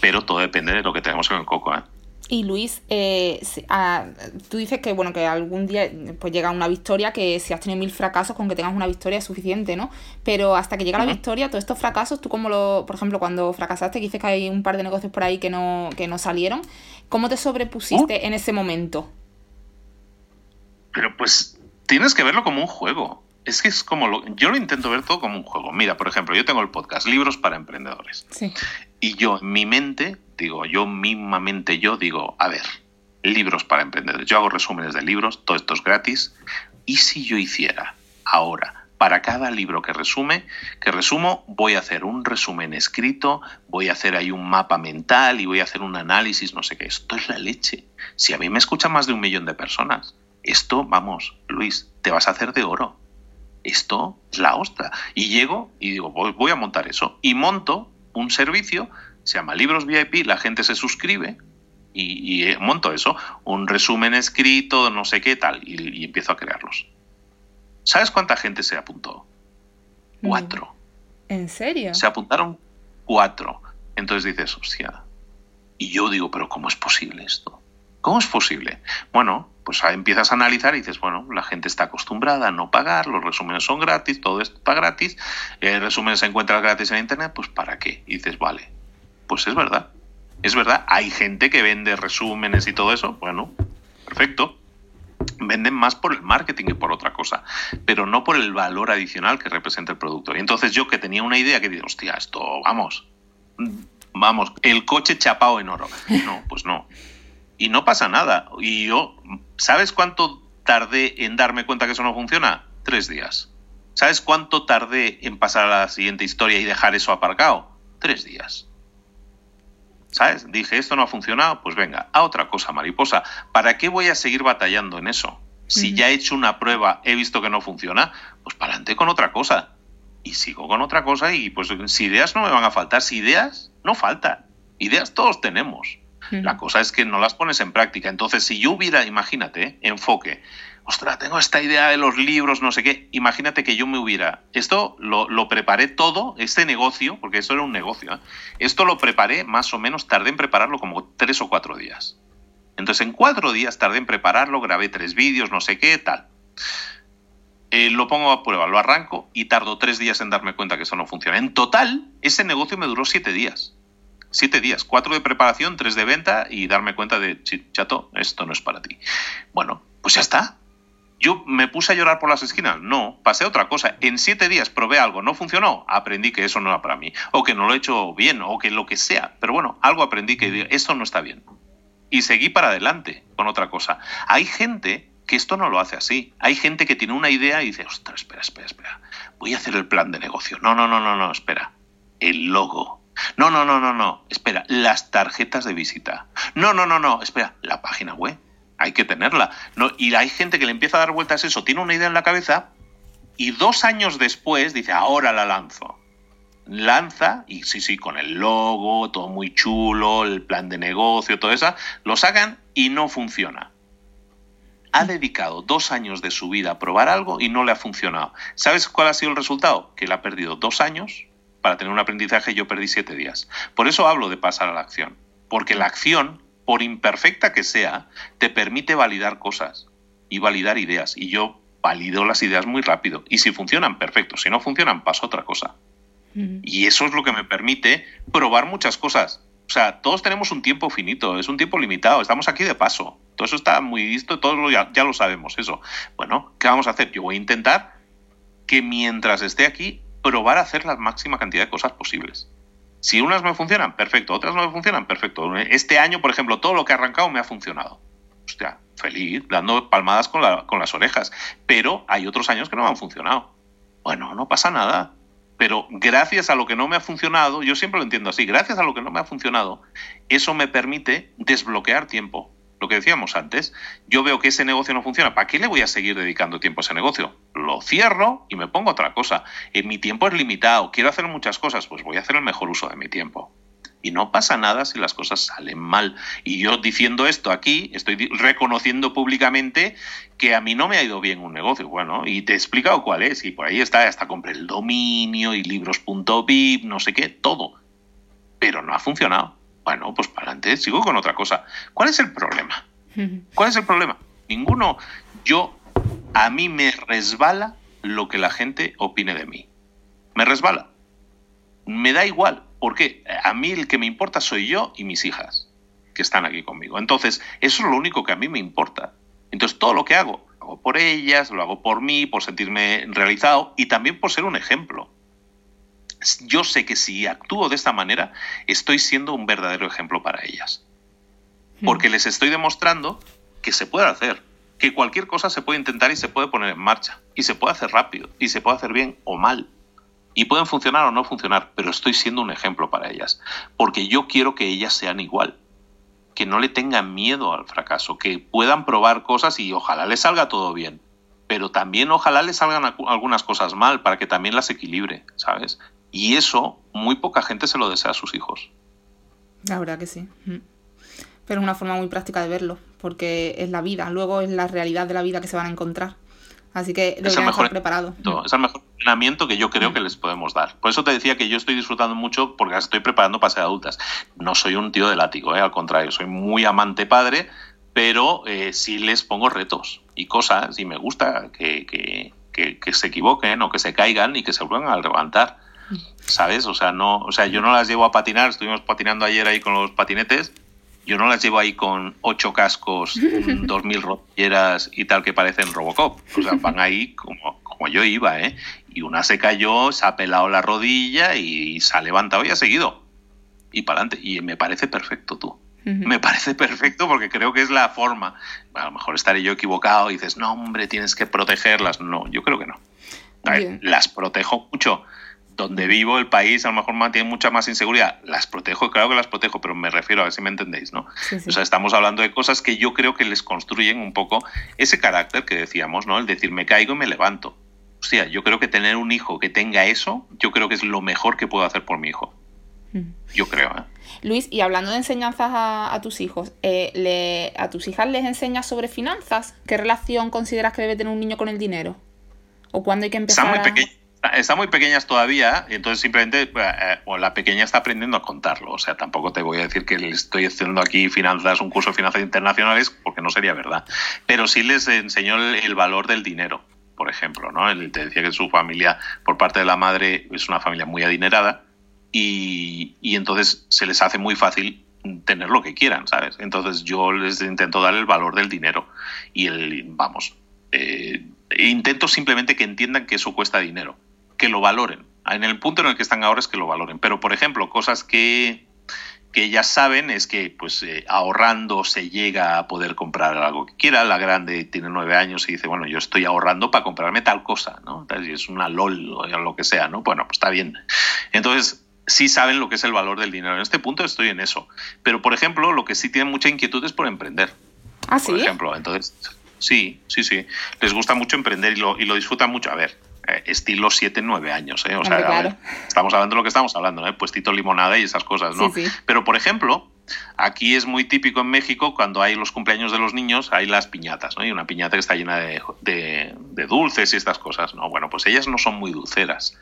Pero todo depende de lo que tenemos en el coco. ¿eh? Y Luis, eh, tú dices que bueno que algún día pues llega una victoria, que si has tenido mil fracasos, con que tengas una victoria es suficiente, ¿no? Pero hasta que llega la victoria, todos estos fracasos, tú como lo, por ejemplo, cuando fracasaste, que dices que hay un par de negocios por ahí que no, que no salieron, ¿cómo te sobrepusiste uh. en ese momento? Pero pues tienes que verlo como un juego. Es que es como lo, yo lo intento ver todo como un juego. Mira, por ejemplo, yo tengo el podcast Libros para Emprendedores. Sí. Y yo en mi mente, digo, yo mismamente yo digo, a ver, libros para emprendedores. Yo hago resúmenes de libros, todo esto es gratis. ¿Y si yo hiciera ahora, para cada libro que resume, que resumo, voy a hacer un resumen escrito, voy a hacer ahí un mapa mental y voy a hacer un análisis, no sé qué. Esto es la leche. Si a mí me escuchan más de un millón de personas, esto, vamos, Luis, te vas a hacer de oro. Esto es la ostra. Y llego y digo, voy a montar eso. Y monto un servicio, se llama Libros VIP, la gente se suscribe y, eh, monto eso, un resumen escrito, no sé qué tal, y, empiezo a crearlos. ¿Sabes cuánta gente se apuntó? Cuatro. ¿En serio? Se apuntaron cuatro. Entonces dices, hostia. Y yo digo, pero ¿cómo es posible esto? ¿Cómo es posible? Bueno, pues empiezas a analizar y dices, bueno, la gente está acostumbrada a no pagar, los resúmenes son gratis, todo está gratis, el resumen se encuentra gratis en Internet, pues ¿para qué? Y dices, vale, pues es verdad, es verdad, hay gente que vende resúmenes y todo eso, bueno, perfecto, venden más por el marketing que por otra cosa, pero no por el valor adicional que representa el producto. Y entonces yo que tenía una idea que digo, hostia, esto, vamos, vamos, el coche chapado en oro. No, pues no y no pasa nada. Y yo, ¿sabes cuánto tardé en darme cuenta que eso no funciona? Tres días. ¿Sabes cuánto tardé en pasar a la siguiente historia y dejar eso aparcado? Tres días. ¿Sabes? Dije, esto no ha funcionado, pues venga, a otra cosa, mariposa. ¿Para qué voy a seguir batallando en eso? Si ya he hecho una prueba, he visto que no funciona, pues para adelante con otra cosa. Y sigo con otra cosa y pues si ideas no me van a faltar, si ideas no faltan. Ideas todos tenemos. La cosa es que no las pones en práctica. Entonces, si yo hubiera, imagínate, enfoque, ostras, tengo esta idea de los libros, no sé qué, imagínate que yo me hubiera, esto lo, preparé todo, este negocio, porque esto era un negocio, ¿eh? esto lo preparé más o menos, tardé en prepararlo como tres o cuatro días. Entonces, en cuatro días tardé en prepararlo, grabé tres vídeos, no sé qué, tal. Eh, lo pongo a prueba, lo arranco y tardo tres días en darme cuenta que eso no funciona. En total, ese negocio me duró siete días siete días, cuatro de preparación, tres de venta y darme cuenta de, chato, esto no es para ti. Bueno, pues ya está. Yo me puse a llorar por las esquinas. No, pasé otra cosa. En siete días probé algo, no funcionó. Aprendí que eso no era para mí. O que no lo he hecho bien, o que lo que sea. Pero bueno, algo aprendí que esto no está bien. Y seguí para adelante con otra cosa. Hay gente que esto no lo hace así. Hay gente que tiene una idea y dice, ostras, espera, espera, espera. Voy a hacer el plan de negocio. No, no, no, no, no, espera. El logo no, no, no, no, no. Espera, las tarjetas de visita. No, no, no, no. Espera, la página web. Hay que tenerla. No, y hay gente que le empieza a dar vueltas eso, tiene una idea en la cabeza y dos años después dice, ahora la lanzo. Lanza, y sí, sí, con el logo, todo muy chulo, el plan de negocio, todo eso, lo sacan y no funciona. Ha dedicado dos años de su vida a probar algo y no le ha funcionado. ¿Sabes cuál ha sido el resultado? Que le ha perdido dos años para tener un aprendizaje yo perdí siete días. Por eso hablo de pasar a la acción. Porque la acción, por imperfecta que sea, te permite validar cosas y validar ideas. Y yo valido las ideas muy rápido. Y si funcionan, perfecto. Si no funcionan, paso a otra cosa. Y eso es lo que me permite probar muchas cosas. O sea, todos tenemos un tiempo finito, es un tiempo limitado, estamos aquí de paso. Todo eso está muy visto, todos ya, ya lo sabemos, eso. Bueno, ¿qué vamos a hacer? Yo voy a intentar que mientras esté aquí probar a hacer la máxima cantidad de cosas posibles. Si unas me funcionan, perfecto. Otras no me funcionan, perfecto. Este año, por ejemplo, todo lo que ha arrancado me ha funcionado. Hostia, feliz, dando palmadas con, con las orejas. Pero hay otros años que no me han funcionado. Bueno, no pasa nada. Pero gracias a lo que no me ha funcionado, yo siempre lo entiendo así, gracias a lo que no me ha funcionado, eso me permite desbloquear tiempo lo que decíamos antes, yo veo que ese negocio no funciona, ¿para qué le voy a seguir dedicando tiempo a ese negocio? Lo cierro y me pongo otra cosa. En mi tiempo es limitado, quiero hacer muchas cosas, pues voy a hacer el mejor uso de mi tiempo. Y no pasa nada si las cosas salen mal. Y yo diciendo esto aquí, estoy reconociendo públicamente que a mí no me ha ido bien un negocio. Bueno, y te he explicado cuál es. Y por ahí está, hasta compré el dominio y libros.vip, no sé qué, todo. Pero no ha funcionado. Bueno, pues para adelante, sigo con otra cosa. ¿Cuál es el problema? [laughs] ¿Cuál es el problema? Ninguno. Yo, a mí me resbala lo que la gente opine de mí. Me resbala. Me da igual. porque A mí el que me importa soy yo y mis hijas, que están aquí conmigo. Entonces, eso es lo único que a mí me importa. Entonces, todo lo que hago, lo hago por ellas, lo hago por mí, por sentirme realizado y también por ser un ejemplo. Yo sé que si actúo de esta manera, estoy siendo un verdadero ejemplo para ellas. Porque les estoy demostrando que se puede hacer, que cualquier cosa se puede intentar y se puede poner en marcha, y se puede hacer rápido, y se puede hacer bien o mal. Y pueden funcionar o no funcionar, pero estoy siendo un ejemplo para ellas, porque yo quiero que ellas sean igual, que no le tengan miedo al fracaso, que puedan probar cosas y ojalá les salga todo bien, pero también ojalá les salgan algunas cosas mal para que también las equilibre, ¿sabes? Y eso muy poca gente se lo desea a sus hijos. La verdad que sí. Pero es una forma muy práctica de verlo porque es la vida, luego es la realidad de la vida que se van a encontrar. Así que deberían estar preparados. Es el mejor entrenamiento que yo creo mm. que les podemos dar. Por eso te decía que yo estoy disfrutando mucho porque las estoy preparando para ser adultas. No soy un tío de látigo, ¿eh? al contrario, soy muy amante padre, pero eh, sí les pongo retos y cosas y me gusta que, que, que, se equivoquen o que se caigan y que se vuelvan a levantar. ¿Sabes? O sea, no, o sea, yo no las llevo a patinar, estuvimos patinando ayer ahí con los patinetes yo no las llevo ahí con ocho cascos, [laughs] dos mil rodilleras y tal que parecen Robocop. O sea, van ahí como, como yo iba, ¿eh? Y una se cayó, se ha pelado la rodilla y se ha levantado y ha seguido. Y para adelante. Y me parece perfecto tú. Me parece perfecto porque creo que es la forma. A lo mejor estaré yo equivocado y dices, no, hombre, tienes que protegerlas. No, yo creo que no. las protejo mucho donde vivo, el país, a lo mejor tiene mucha más inseguridad. Las protejo, claro que las protejo, pero me refiero a ver si me entendéis, ¿no? O sea, estamos hablando de cosas que yo creo que les construyen un poco ese carácter que decíamos, ¿no? El decir, me caigo y me levanto. Hostia, yo creo que tener un hijo que tenga eso, yo creo que es lo mejor que puedo hacer por mi hijo. Yo creo, ¿eh? Luis, y hablando de enseñanzas a, tus hijos, eh, le, ¿a tus hijas les enseñas sobre finanzas? ¿Qué relación consideras que debe tener un niño con el dinero? ¿O cuándo hay que empezar? muy Están muy pequeñas todavía, entonces simplemente eh, eh, la pequeña está aprendiendo a contarlo. O sea, tampoco te voy a decir que le estoy haciendo aquí finanzas, un curso de finanzas internacionales, porque no sería verdad. Pero sí les enseñó el, valor del dinero, por ejemplo. ¿no? Te decía que su familia, por parte de la madre, es una familia muy adinerada y, entonces se les hace muy fácil tener lo que quieran, ¿sabes? Entonces yo les intento dar el valor del dinero y el, vamos, eh, intento simplemente que entiendan que eso cuesta dinero que lo valoren. En el punto en el que están ahora es que lo valoren. Pero, por ejemplo, cosas que, que ellas saben es que pues eh, ahorrando se llega a poder comprar algo que quiera. La grande tiene nueve años y dice, bueno, yo estoy ahorrando para comprarme tal cosa, ¿no? Es una LOL o lo que sea, ¿no? Bueno, pues está bien. Entonces, sí saben lo que es el valor del dinero. En este punto estoy en eso. Pero, por ejemplo, lo que sí tienen mucha inquietud es por emprender. Ah, sí. Por ejemplo, entonces, sí, sí, sí. Les gusta mucho emprender y lo, y lo disfrutan mucho. A ver, estilo 7, 9 años. ¿eh? O sea, estamos hablando de lo que estamos hablando, ¿eh? puestito limonada y esas cosas, ¿no? Pero, por ejemplo, aquí es muy típico en México cuando hay los cumpleaños de los niños, hay las piñatas, ¿no? Y una piñata que está llena de, de, dulces y estas cosas, ¿no? Bueno, pues ellas no son muy dulceras.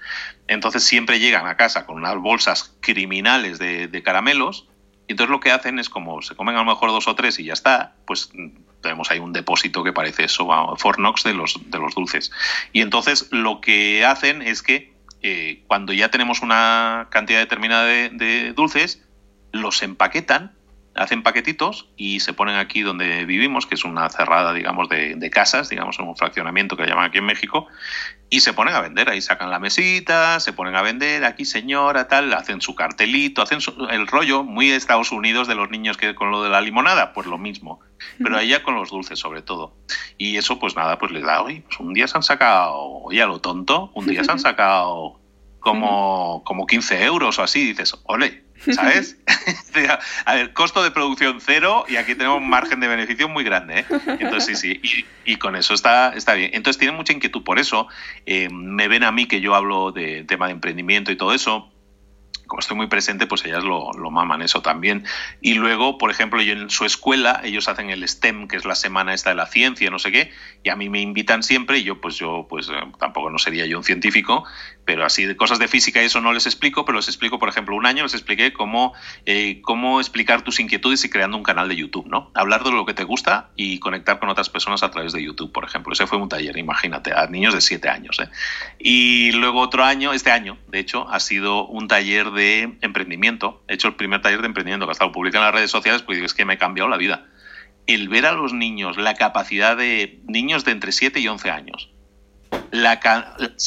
Entonces siempre llegan a casa con unas bolsas criminales de, de caramelos y entonces lo que hacen es como se comen a lo mejor dos o tres y ya está, pues tenemos ahí un depósito que parece eso, Fornox de los, de los dulces. Y entonces lo que hacen es que eh, cuando ya tenemos una cantidad determinada de, dulces, los empaquetan, hacen paquetitos y se ponen aquí donde vivimos, que es una cerrada, digamos, de, de casas, digamos, un fraccionamiento que le llaman aquí en México, y se ponen a vender, ahí sacan la mesita, se ponen a vender, aquí señora, tal, hacen su cartelito, hacen el rollo muy de Estados Unidos de los niños que con lo de la limonada, pues lo mismo, pero ahí ya con los dulces sobre todo. Y eso pues nada, pues les da, oye, pues un día se han sacado, oye, a lo tonto, un día se han [laughs] sacado como, como 15 euros o así, dices, ole, ¿sabes? [laughs] a ver, costo de producción cero y aquí tenemos un margen de beneficio muy grande. ¿eh? Entonces, sí, sí, y, con eso está, está bien. Entonces, tienen mucha inquietud por eso. Eh, me ven a mí que yo hablo de tema de emprendimiento y todo eso como estoy muy presente, pues ellas lo, lo, maman eso también. Y luego, por ejemplo, yo en su escuela, ellos hacen el STEM, que es la semana esta de la ciencia, no sé qué, y a mí me invitan siempre, y yo pues yo pues eh, tampoco no sería yo un científico, pero así de cosas de física y eso no les explico, pero les explico, por ejemplo, un año les expliqué cómo, eh, cómo explicar tus inquietudes y creando un canal de YouTube, ¿no? Hablar de lo que te gusta y conectar con otras personas a través de YouTube, por ejemplo. Ese fue un taller, imagínate, a niños de 7 años. ¿eh? Y luego otro año, este año, de hecho, ha sido un taller de emprendimiento. He hecho el primer taller de emprendimiento que ha estado publicado en las redes sociales, pues es que me ha cambiado la vida. El ver a los niños, la capacidad de niños de entre 7 y 11 años, las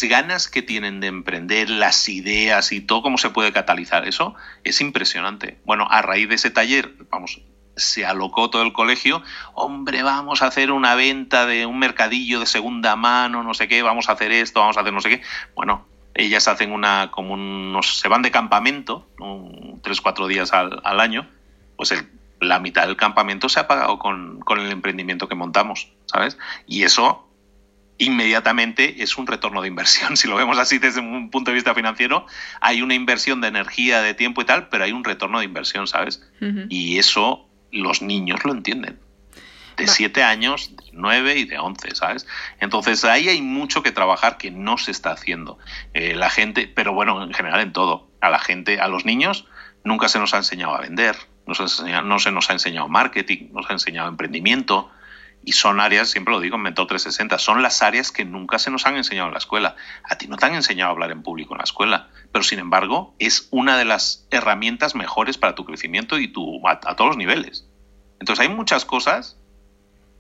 ganas que tienen de emprender, las ideas y todo cómo se puede catalizar eso, es impresionante. Bueno, a raíz de ese taller, vamos, se alocó todo el colegio, hombre, vamos a hacer una venta de un mercadillo de segunda mano, no sé qué, vamos a hacer esto, vamos a hacer no sé qué. Bueno, ellas hacen una, como unos, se van de campamento, tres, cuatro días al, año, pues la mitad del campamento se ha pagado con, con el emprendimiento que montamos, ¿sabes? Y eso inmediatamente es un retorno de inversión. [laughs] Si lo vemos así desde un punto de vista financiero, hay una inversión de energía, de tiempo y tal, pero hay un retorno de inversión, ¿sabes? Y eso los niños lo entienden. De 7 años, de 9 y de 11, ¿sabes? Entonces ahí hay mucho que trabajar que no se está haciendo. Eh, la gente, pero bueno, en general en todo. A la gente, a los niños, nunca se nos ha enseñado a vender, no se nos ha enseñado marketing, no se ha enseñado emprendimiento y son áreas, siempre lo digo en Mentor 360, son las áreas que nunca se nos han enseñado en la escuela. A ti no te han enseñado a hablar en público en la escuela, pero sin embargo es una de las herramientas mejores para tu crecimiento y tu, a, todos los niveles. Entonces hay muchas cosas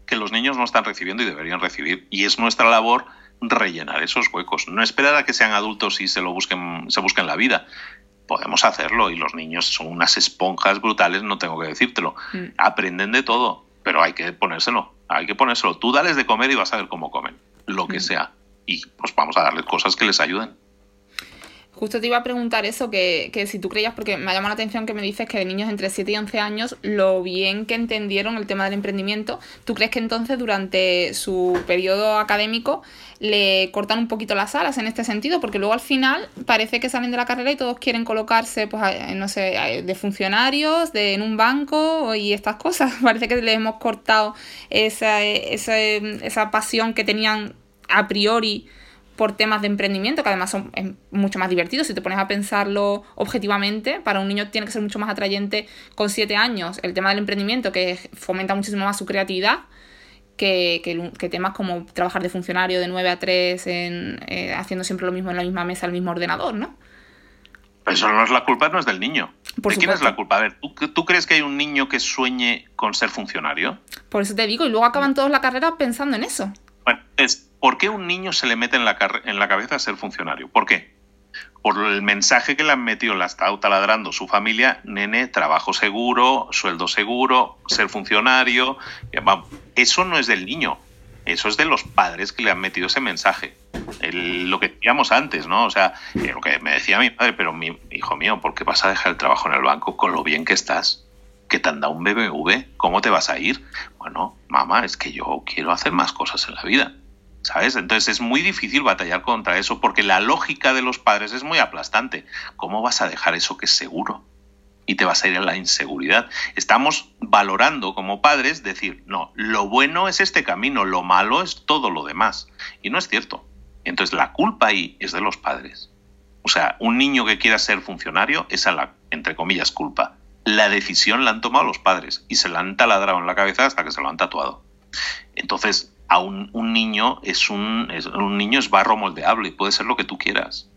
que los niños no están recibiendo y deberían recibir y es nuestra labor rellenar esos huecos, no esperar a que sean adultos y se lo busquen, se busquen la vida. Podemos hacerlo y los niños son unas esponjas brutales, no tengo que decírtelo. Mm. Aprenden de todo, pero hay que ponérselo hay que ponérselo. Tú dales de comer y vas a ver cómo comen, lo que mm. sea. Y pues vamos a darles cosas que les ayuden. Justo te iba a preguntar eso, que, si tú creías, porque me ha llamado la atención que me dices que de niños entre 7 y 11 años, lo bien que entendieron el tema del emprendimiento, ¿tú crees que entonces durante su periodo académico le cortan un poquito las alas en este sentido? Porque luego al final parece que salen de la carrera y todos quieren colocarse, pues, no sé, de funcionarios, de, en un banco y estas cosas. [laughs] Parece que les hemos cortado esa, esa, esa pasión que tenían a priori por temas de emprendimiento, que además son mucho más divertidos. Si te pones a pensarlo objetivamente, para un niño tiene que ser mucho más atrayente con siete años el tema del emprendimiento, que fomenta muchísimo más su creatividad, que, que, temas como trabajar de funcionario de 9 a 3, en, eh, haciendo siempre lo mismo en la misma mesa, el mismo ordenador, ¿no? Pero eso no es la culpa, no es del niño. ¿De quién es la culpa? A ver, ¿tú, ¿tú, crees que hay un niño que sueñe con ser funcionario? Por eso te digo, y luego acaban todos la carrera pensando en eso. Bueno, es ¿Por qué un niño se le mete en la, en la cabeza ser funcionario? ¿Por qué? Por el mensaje que le han metido, la está taladrando su familia, nene, trabajo seguro, sueldo seguro, ser funcionario. Eso no es del niño, eso es de los padres que le han metido ese mensaje. lo que decíamos antes, ¿no? O sea, eh, lo que me decía mi padre, pero mi hijo mío, ¿por qué vas a dejar el trabajo en el banco con lo bien que estás? Que te han dado un BBV, ¿cómo te vas a ir? Bueno, mamá, es que yo quiero hacer más cosas en la vida. ¿Sabes? Entonces es muy difícil batallar contra eso porque la lógica de los padres es muy aplastante. ¿Cómo vas a dejar eso que es seguro? Y te vas a ir a la inseguridad. Estamos valorando como padres decir, no, lo bueno es este camino, lo malo es todo lo demás. Y no es cierto. Entonces la culpa ahí es de los padres. O sea, un niño que quiera ser funcionario, es a la, entre comillas, culpa. La decisión la han tomado los padres y se la han taladrado en la cabeza hasta que se lo han tatuado. Entonces, a un, niño es un, un niño es barro moldeable y puede ser lo que tú quieras.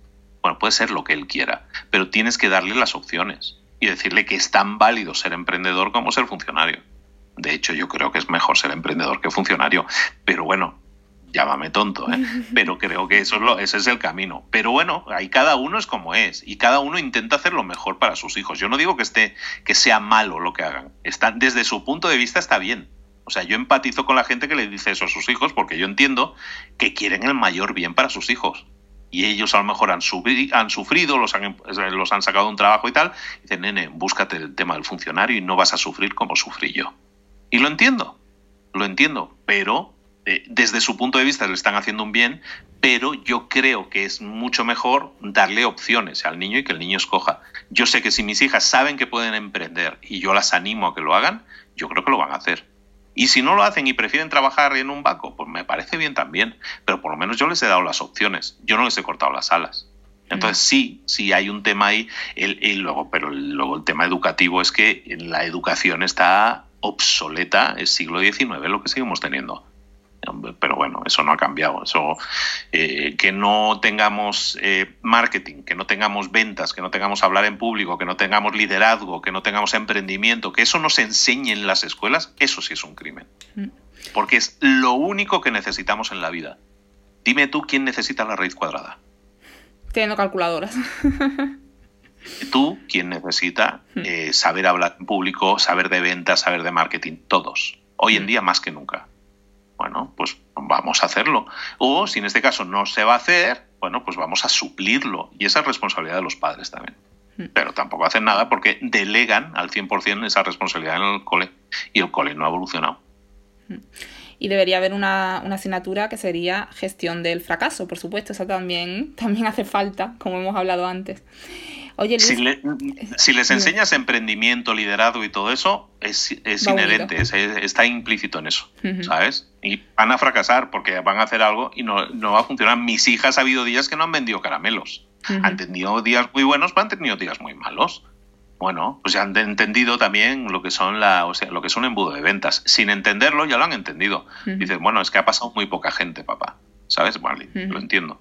Bueno, puede ser lo que él quiera, pero tienes que darle las opciones y decirle que es tan válido ser emprendedor como ser funcionario. De hecho, yo creo que es mejor ser emprendedor que funcionario, pero bueno, llámame tonto, ¿eh? [laughs] pero creo que eso es lo, ese es el camino. Pero bueno, ahí cada uno es como es y cada uno intenta hacer lo mejor para sus hijos. Yo no digo que esté que sea malo lo que hagan. Están, desde su punto de vista está bien. O sea, yo empatizo con la gente que le dice eso a sus hijos porque yo entiendo que quieren el mayor bien para sus hijos. Y ellos a lo mejor han, han sufrido, los han, los han sacado de un trabajo y tal. Y dicen, nene, búscate el tema del funcionario y no vas a sufrir como sufrí yo. Y lo entiendo, lo entiendo, pero eh, desde su punto de vista le están haciendo un bien, pero yo creo que es mucho mejor darle opciones al niño y que el niño escoja. Yo sé que si mis hijas saben que pueden emprender y yo las animo a que lo hagan, yo creo que lo van a hacer. Y si no lo hacen y prefieren trabajar en un banco, pues me parece bien también. Pero por lo menos yo les he dado las opciones. Yo no les he cortado las alas. Entonces sí, sí hay un tema ahí, el, luego, pero luego el tema educativo es que la educación está obsoleta, es siglo XIX lo que seguimos teniendo. Pero bueno, eso no ha cambiado. Eso, eh, que no tengamos eh, marketing, que no tengamos ventas, que no tengamos hablar en público, que no tengamos liderazgo, que no tengamos emprendimiento, que eso nos enseñe en las escuelas, eso sí es un crimen. Mm. Porque es lo único que necesitamos en la vida. Dime tú quién necesita la raíz cuadrada. Teniendo calculadoras. [laughs] Tú, quién necesita hmm. eh, saber hablar en público, saber de ventas, saber de marketing, todos. Hoy en hmm. día más que nunca. Bueno, pues vamos a hacerlo. O si en este caso no se va a hacer, bueno, pues vamos a suplirlo. Y esa es responsabilidad de los padres también. Hmm. Pero tampoco hacen nada porque delegan al 100% esa responsabilidad en el cole. Y el cole no ha evolucionado y debería haber una, asignatura que sería gestión del fracaso, por supuesto, eso también, también hace falta, como hemos hablado antes. Oye, si, les enseñas emprendimiento, liderazgo y todo eso, es, inherente, está implícito en eso, ¿sabes? Y van a fracasar porque van a hacer algo y no, va a funcionar. Mis hijas ha habido días que no han vendido caramelos. Han tenido días muy buenos, pero han tenido días muy malos bueno, pues ya han entendido también lo que son la, o sea, lo que es un embudo de ventas. Sin entenderlo, ya lo han entendido. Dices, bueno, es que ha pasado muy poca gente, papá. ¿Sabes? Vale, lo entiendo.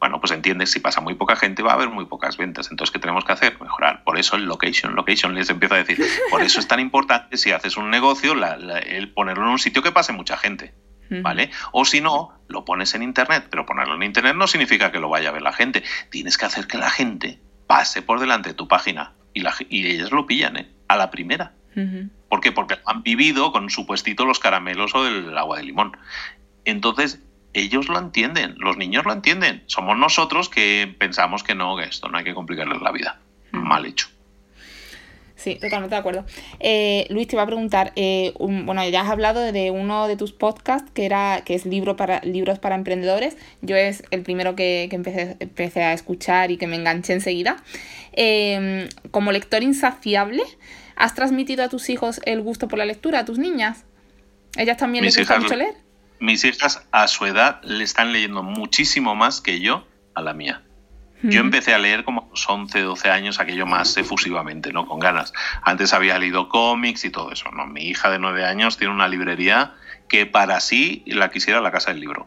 Bueno, pues entiendes, si pasa muy poca gente, va a haber muy pocas ventas. Entonces, ¿qué tenemos que hacer? Mejorar. Por eso el location, location, les empiezo a decir. Por eso es tan importante, si haces un negocio, el ponerlo en un sitio que pase mucha gente. ¿Vale? O si no, lo pones en Internet, pero ponerlo en Internet no significa que lo vaya a ver la gente. Tienes que hacer que la gente pase por delante de tu página y, la, y ellas lo pillan, ¿eh? A la primera. ¿Por qué? Porque han vivido con su puestito los caramelos o el agua de limón. Entonces, ellos lo entienden, los niños lo entienden. Somos nosotros que pensamos que no, que esto no hay que complicarles la vida. Mal hecho. Sí, totalmente de acuerdo. Eh, Luis, te iba a preguntar, eh, bueno, ya has hablado de uno de tus podcasts que era que es libro para, libros para emprendedores. Yo es el primero que, empecé, empecé, a escuchar y que me enganché enseguida. Em, como lector insaciable, ¿has transmitido a tus hijos el gusto por la lectura, a tus niñas? ¿Ellas también les gusta mucho leer? Mis hijas a su edad le están leyendo muchísimo más que yo a la mía. Yo empecé a leer como a los 11, 12 años, aquello más efusivamente, ¿no? Con ganas. Antes había leído cómics y todo eso, ¿no? Mi hija de 9 años tiene una librería que para sí la quisiera la casa del libro.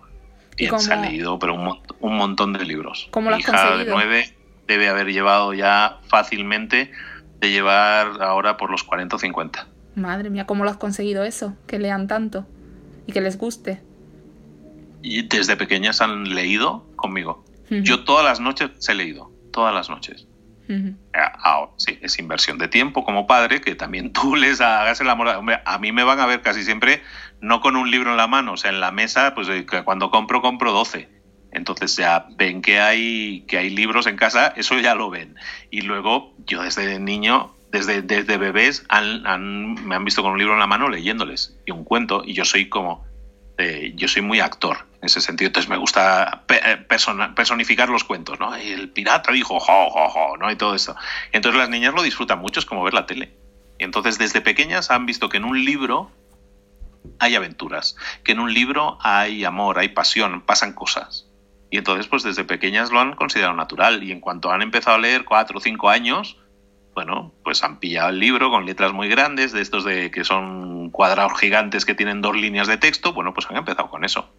Y se ha leído, pero un, montón de libros. ¿Cómo Mi hija de 9 debe haber llevado ya fácilmente de llevar ahora por los 40 o 50. Madre mía, ¿cómo lo has conseguido eso? Que lean tanto y que les guste. Y desde pequeñas han leído conmigo. Yo todas las noches he leído, todas las noches. Eh, ahora, sí, es inversión de tiempo como padre, que también tú [laughs] les hagas el amor. Hombre, a mí me van a ver casi siempre no con un libro en la mano, o sea, en la mesa, pues cuando compro, compro 12. Entonces ya ven que hay, que hay libros en casa, eso ya lo ven. Y luego yo desde niño, desde, desde bebés, me han visto con un libro en la mano leyéndoles y un cuento, y yo soy como, eh, yo soy muy actor en ese sentido. Entonces me gusta eh, personificar los cuentos, ¿no? Y el pirata dijo, jo, jo, jo, ¿no? Y todo eso. Entonces las niñas lo disfrutan mucho, es como ver la tele. Entonces desde pequeñas han visto que en un libro hay aventuras, que en un libro hay amor, hay pasión, pasan cosas. Y entonces, pues desde pequeñas lo han considerado natural. Y en cuanto han empezado a leer cuatro o cinco años, bueno, pues han pillado el libro con letras muy grandes, de estos de que son cuadrados gigantes que tienen dos líneas de texto, bueno, pues han empezado con eso.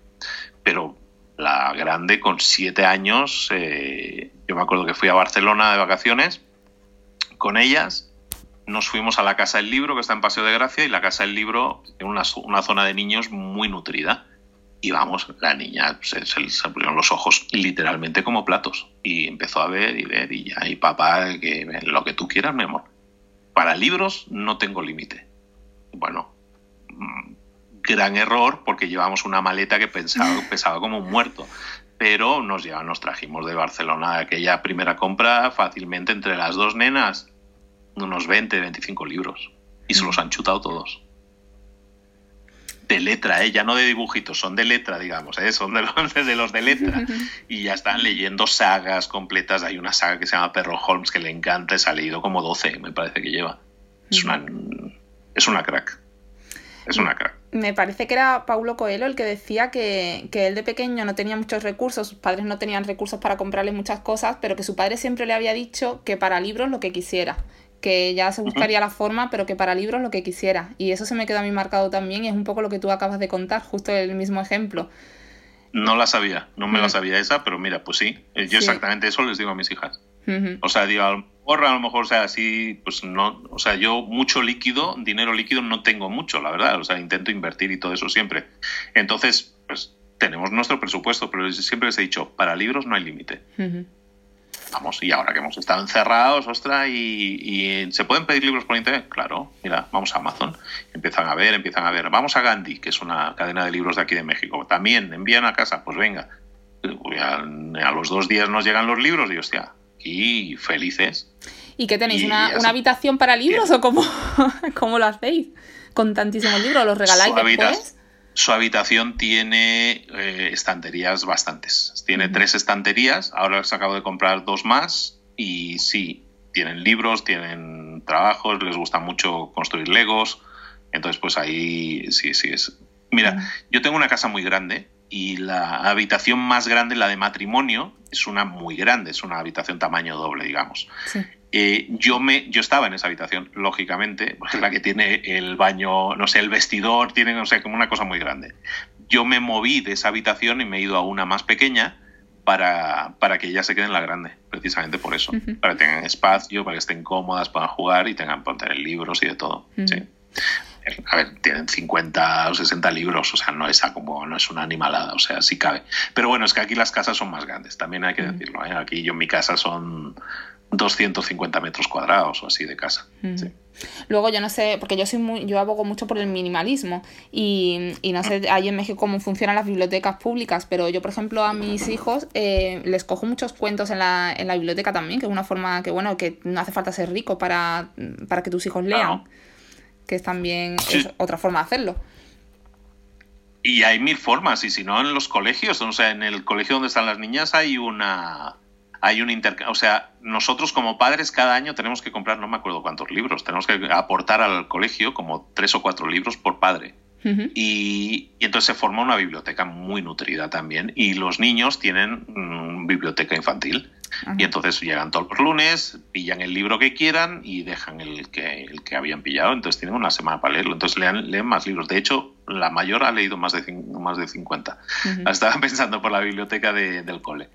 Pero la grande, con siete años, eh, yo me acuerdo que fui a Barcelona de vacaciones con ellas, nos fuimos a la Casa del Libro, que está en Paseo de Gracia, y la Casa del Libro es una, una zona de niños muy nutrida. Y vamos, la niña se, se, se los ojos literalmente como platos. Y empezó a ver y ver y ya, y papá, que lo que tú quieras, mi amor. Para libros no tengo límite. Bueno, mm, gran error porque llevamos una maleta que pensaba, [laughs] pesaba como un muerto. Pero nos, lleva, nos trajimos de Barcelona aquella primera compra fácilmente entre las dos nenas unos 20, 25 libros. Y se los han chutado todos de letra, ¿eh? ya no de dibujitos, son de letra, digamos, ¿eh? son de los, [laughs] de los de letra. [laughs] Y ya están leyendo sagas completas. Hay una saga que se llama Perro Holmes que le encanta, se ha leído como 12, me parece que lleva. Es una, es una crack. Es una crack. me parece que era Paulo Coelho el que decía que, que, él de pequeño no tenía muchos recursos, sus padres no tenían recursos para comprarle muchas cosas, pero que su padre siempre le había dicho que para libros lo que quisiera, que ya se buscaría la forma, pero que para libros lo que quisiera. Y eso se me quedó a mí marcado también y es un poco lo que tú acabas de contar, justo el mismo ejemplo. No la sabía, no me la sabía esa, pero mira, pues sí, yo exactamente eso les digo a mis hijas. O sea, digo, a lo mejor, a lo mejor, o sea, así, pues no, o sea, yo mucho líquido, dinero líquido no tengo mucho, la verdad, o sea, intento invertir y todo eso siempre. Entonces, pues tenemos nuestro presupuesto, pero siempre les he dicho, para libros no hay límite. Vamos, y ahora que hemos estado encerrados, ostras, y, ¿se pueden pedir libros por internet? Claro, mira, vamos a Amazon, empiezan a ver, empiezan a ver, vamos a Gandhi, que es una cadena de libros de aquí de México, también envían a casa, pues venga, a, a los dos días nos llegan los libros y hostia, y felices. ¿Y qué tenéis? ¿Una, habitación para libros o cómo, [laughs] cómo, lo hacéis? ¿Con tantísimos libros? ¿Los regaláis después? Su habitación tiene eh, estanterías bastantes. Tiene tres estanterías, ahora les acabo de comprar dos más y sí, tienen libros, tienen trabajos, les gusta mucho construir legos. Entonces, pues ahí sí, sí es. Mira, yo tengo una casa muy grande y la habitación más grande, la de matrimonio, es una muy grande, es una habitación tamaño doble, digamos. Eh, yo, me, yo estaba en esa habitación, lógicamente, porque es [laughs] la que tiene el baño, no sé, el vestidor, tiene, no sé, como una cosa muy grande. Yo me moví de esa habitación y me he ido a una más pequeña para, para que ellas se queden en la grande, precisamente por eso. Para que tengan espacio, para que estén cómodas, puedan jugar y tengan para tener libros y de todo. sí a ver, tienen 50 o 60 libros, o sea, no es como no es una animalada, o sea, sí cabe. Pero bueno, es que aquí las casas son más grandes, también hay que decirlo. ¿eh? Aquí yo en mi casa son 250 metros cuadrados o así de casa. Luego yo no sé, porque yo soy muy, yo abogo mucho por el minimalismo y, y no sé ahí en México cómo funcionan las bibliotecas públicas, pero yo por ejemplo a mis hijos eh, les cojo muchos cuentos en la, en la biblioteca también, que es una forma que bueno, que no hace falta ser rico para, para que tus hijos lean que es también otra forma de hacerlo. Y hay mil formas, y si no en los colegios, o sea, en el colegio donde están las niñas hay una hay un intercambio, o sea, nosotros como padres cada año tenemos que comprar, no me acuerdo cuántos libros, tenemos que aportar al colegio como tres o cuatro libros por padre. y, entonces se forma una biblioteca muy nutrida también y los niños tienen mm, biblioteca infantil. Y entonces llegan todos los lunes, pillan el libro que quieran y dejan el que, el que habían pillado. Entonces tienen una semana para leerlo. Entonces leen, leen más libros. De hecho, la mayor ha leído más de, más de 50. Estaba [laughs] pensando por la biblioteca del cole.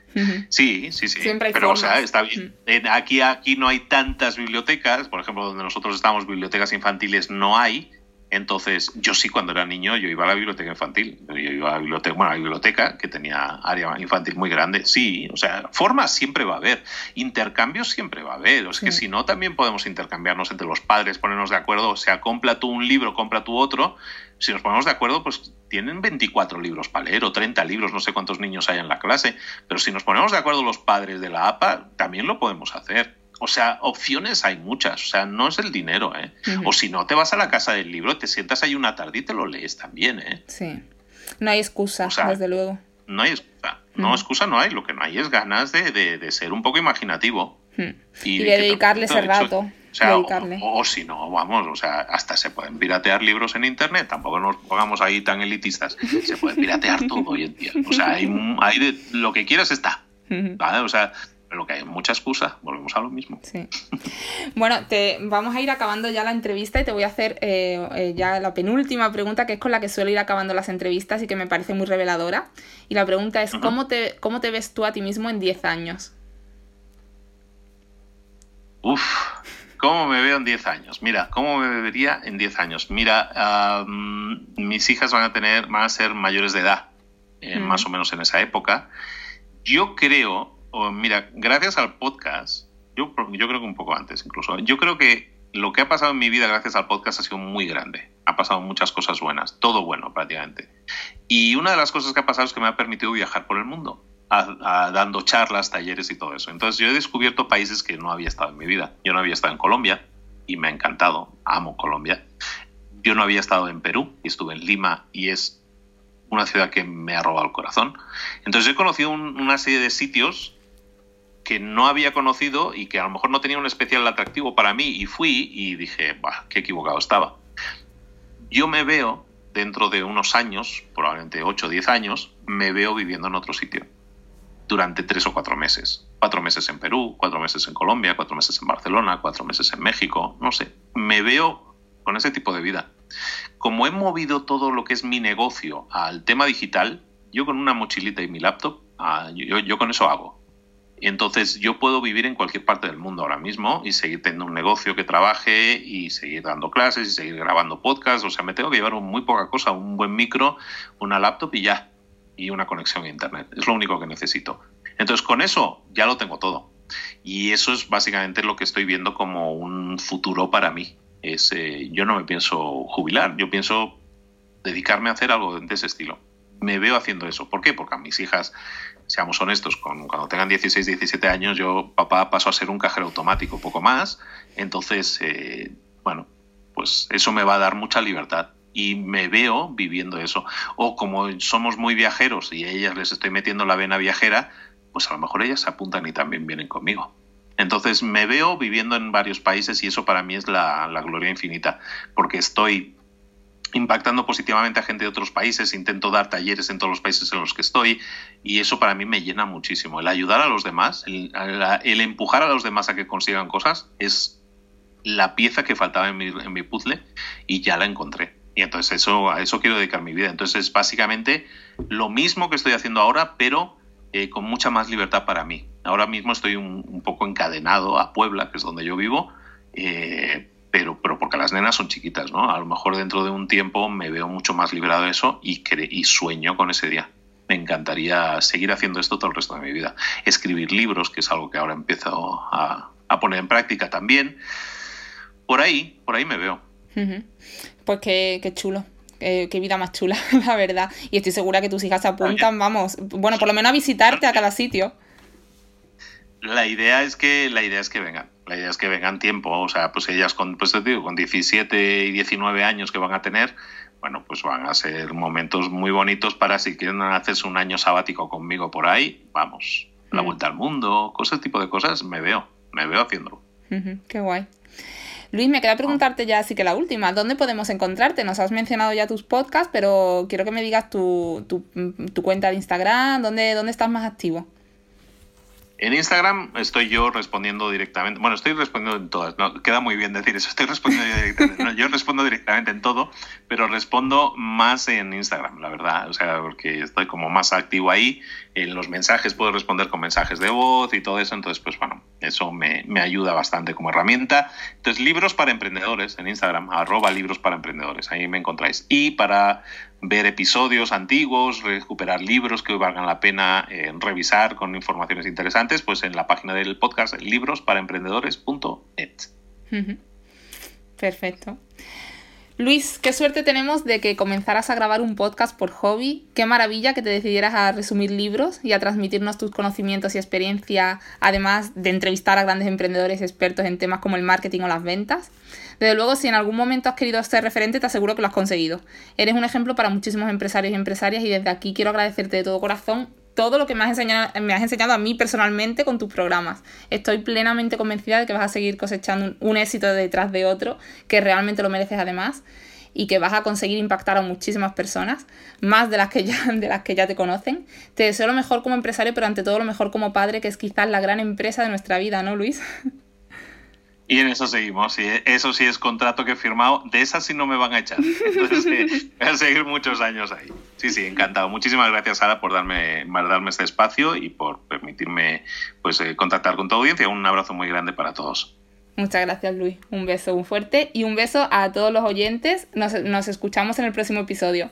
Sí, sí, sí. Siempre hay Pero, o sea, está bien. Aquí, aquí no hay tantas bibliotecas. Por ejemplo, donde nosotros estamos, bibliotecas infantiles no hay entonces, yo sí cuando era niño, yo iba a la biblioteca infantil. Yo iba a la biblioteca, bueno, a la biblioteca que tenía área infantil muy grande. Sí, o sea, formas siempre va a haber, intercambios siempre va a haber. O es que si no, también podemos intercambiarnos entre los padres, ponernos de acuerdo. O sea, compra tú un libro, compra tú otro. Si nos ponemos de acuerdo, pues tienen 24 libros para leer o 30 libros, no sé cuántos niños hay en la clase. Pero si nos ponemos de acuerdo los padres de la APA, también lo podemos hacer. O sea, opciones hay muchas, o sea, no es el dinero, ¿eh? O si no, te vas a la casa del libro, te sientas ahí una tarde y te lo lees también, ¿eh? Sí. No hay excusa, desde luego. No hay excusa. No, excusa no hay. Lo que no hay es ganas de, ser un poco imaginativo. Y, de, dedicarle ese rato. O, sea, o, si no, vamos, o sea, hasta se pueden piratear libros en internet, tampoco nos pongamos ahí tan elitistas, se puede piratear todo hoy en día. O sea, hay, hay de, lo que quieras está. ¿vale? O sea, lo que hay mucha excusa, volvemos a lo mismo. Sí. Bueno, te, vamos a ir acabando ya la entrevista y te voy a hacer eh, eh, ya la penúltima pregunta, que es con la que suelo ir acabando las entrevistas y que me parece muy reveladora. Y la pregunta es, ¿cómo, te, ¿cómo te ves tú a ti mismo en 10 años? Uf, ¿cómo me veo en 10 años? Mira, ¿cómo me vería en 10 años? Mira, mis hijas van a tener, van a ser mayores de edad, eh, más o menos en esa época. Yo creo mira, gracias al podcast, yo, yo creo que un poco antes incluso, yo creo que lo que ha pasado en mi vida gracias al podcast ha sido muy grande. Ha pasado muchas cosas buenas, todo bueno prácticamente. Y una de las cosas que ha pasado es que me ha permitido viajar por el mundo, dando charlas, talleres y todo eso. Entonces yo he descubierto países que no había estado en mi vida. Yo no había estado en Colombia y me ha encantado, amo Colombia. Yo no había estado en Perú y estuve en Lima y es una ciudad que me ha robado el corazón. Entonces he conocido una serie de sitios que no había conocido y que a lo mejor no tenía un especial atractivo para mí y fui y dije, qué equivocado estaba. Yo me veo dentro de unos años, probablemente 8 o 10 años, me veo viviendo en otro sitio durante tres o cuatro meses. Cuatro meses en Perú, cuatro meses en Colombia, cuatro meses en Barcelona, cuatro meses en México, no sé. Me veo con ese tipo de vida. Como he movido todo lo que es mi negocio al tema digital, yo con una mochilita y mi laptop, ah, yo, con eso hago. Entonces yo puedo vivir en cualquier parte del mundo ahora mismo y seguir teniendo un negocio que trabaje y seguir dando clases y seguir grabando podcasts. O sea, me tengo que llevar muy poca cosa, un buen micro, una laptop y ya y una conexión a Internet. Es lo único que necesito. Entonces, con eso ya lo tengo todo. Y eso es básicamente lo que estoy viendo como un futuro para mí. Es, eh, yo no me pienso jubilar, yo pienso dedicarme a hacer algo de ese estilo. Me veo haciendo eso. ¿Por qué? Porque a mis hijas, seamos honestos, con, cuando tengan 16, 17 años, yo, papá, paso a ser un cajero automático, poco más. Entonces, eh, bueno, pues eso me va a dar mucha libertad y me veo viviendo eso. O como somos muy viajeros y a ellas les estoy metiendo la vena viajera, pues a lo mejor ellas se apuntan y también vienen conmigo. Entonces me veo viviendo en varios países y eso para mí es la, gloria infinita, porque estoy impactando positivamente a gente de otros países, intento dar talleres en todos los países en los que estoy y eso para mí me llena muchísimo. El ayudar a los demás, el, empujar a los demás a que consigan cosas es la pieza que faltaba en mi, en mi puzzle y ya la encontré. Y entonces eso, a eso quiero dedicar mi vida. Entonces es básicamente lo mismo que estoy haciendo ahora, pero eh, con mucha más libertad para mí. Ahora mismo estoy un, poco encadenado a Puebla, que es donde yo vivo, eh, pero, pero porque las nenas son chiquitas, ¿no? A lo mejor dentro de un tiempo me veo mucho más liberado de eso y, y sueño con ese día. Me encantaría seguir haciendo esto todo el resto de mi vida. Escribir libros, que es algo que ahora empiezo a, a poner en práctica también. Por ahí, por ahí me veo. Pues qué, qué chulo. qué vida más chula, [laughs] la verdad. Y estoy segura que tus hijas se apuntan, vamos, bueno, por lo menos a visitarte a cada sitio. La idea es que, la idea es que vengan. La idea es que vengan tiempo. O sea, pues ellas con, pues te digo, con 17 y 19 años que van a tener, bueno, pues van a ser momentos muy bonitos para si quieren hacerse un año sabático conmigo por ahí, vamos, la mm. vuelta al mundo, cosas, tipo de cosas, me veo, me veo haciéndolo. qué guay. Luis, me queda preguntarte ya así que la última. ¿Dónde podemos encontrarte? Nos has mencionado ya tus podcasts, pero quiero que me digas tu, tu, cuenta de Instagram, ¿dónde, dónde estás más activo? En Instagram estoy yo respondiendo directamente. Bueno, estoy respondiendo en todas. No, queda muy bien decir eso. Estoy respondiendo directamente. yo respondo directamente en todo, pero respondo más en Instagram, la verdad. O sea, porque estoy como más activo ahí. En los mensajes puedo responder con mensajes de voz y todo eso. Entonces, pues bueno, eso me, me ayuda bastante como herramienta. Entonces, libros para emprendedores en Instagram, arroba libros para emprendedores. Ahí me encontráis. Y para ver episodios antiguos, recuperar libros que valgan la pena eh, revisar con informaciones interesantes, pues en la página del podcast librosparaemprendedores.net. Perfecto. Luis, qué suerte tenemos de que comenzaras a grabar un podcast por hobby. Qué maravilla que te decidieras a resumir libros y a transmitirnos tus conocimientos y experiencia, además de entrevistar a grandes emprendedores expertos en temas como el marketing o las ventas. Desde luego, si en algún momento has querido ser referente, te aseguro que lo has conseguido. Eres un ejemplo para muchísimos empresarios y empresarias y desde aquí quiero agradecerte de todo corazón todo lo que me has, enseñado, me has enseñado a mí personalmente con tus programas. Estoy plenamente convencida de que vas a seguir cosechando un, éxito detrás de otro, que realmente lo mereces además y que vas a conseguir impactar a muchísimas personas, más de las que ya, [laughs] de las que ya te conocen. Te deseo lo mejor como empresario, pero ante todo lo mejor como padre, que es quizás la gran empresa de nuestra vida, ¿no, Luis? [laughs] Y en eso seguimos. Y eso sí es contrato que he firmado. De esas sí no me van a echar. Entonces eh, voy a seguir muchos años ahí. Sí, sí, encantado. Muchísimas gracias, Sara, por darme, darme este espacio y por permitirme pues, eh, contactar con tu audiencia. Un abrazo muy grande para todos. Muchas gracias, Luis. Un beso muy fuerte y un beso a todos los oyentes. nos escuchamos en el próximo episodio.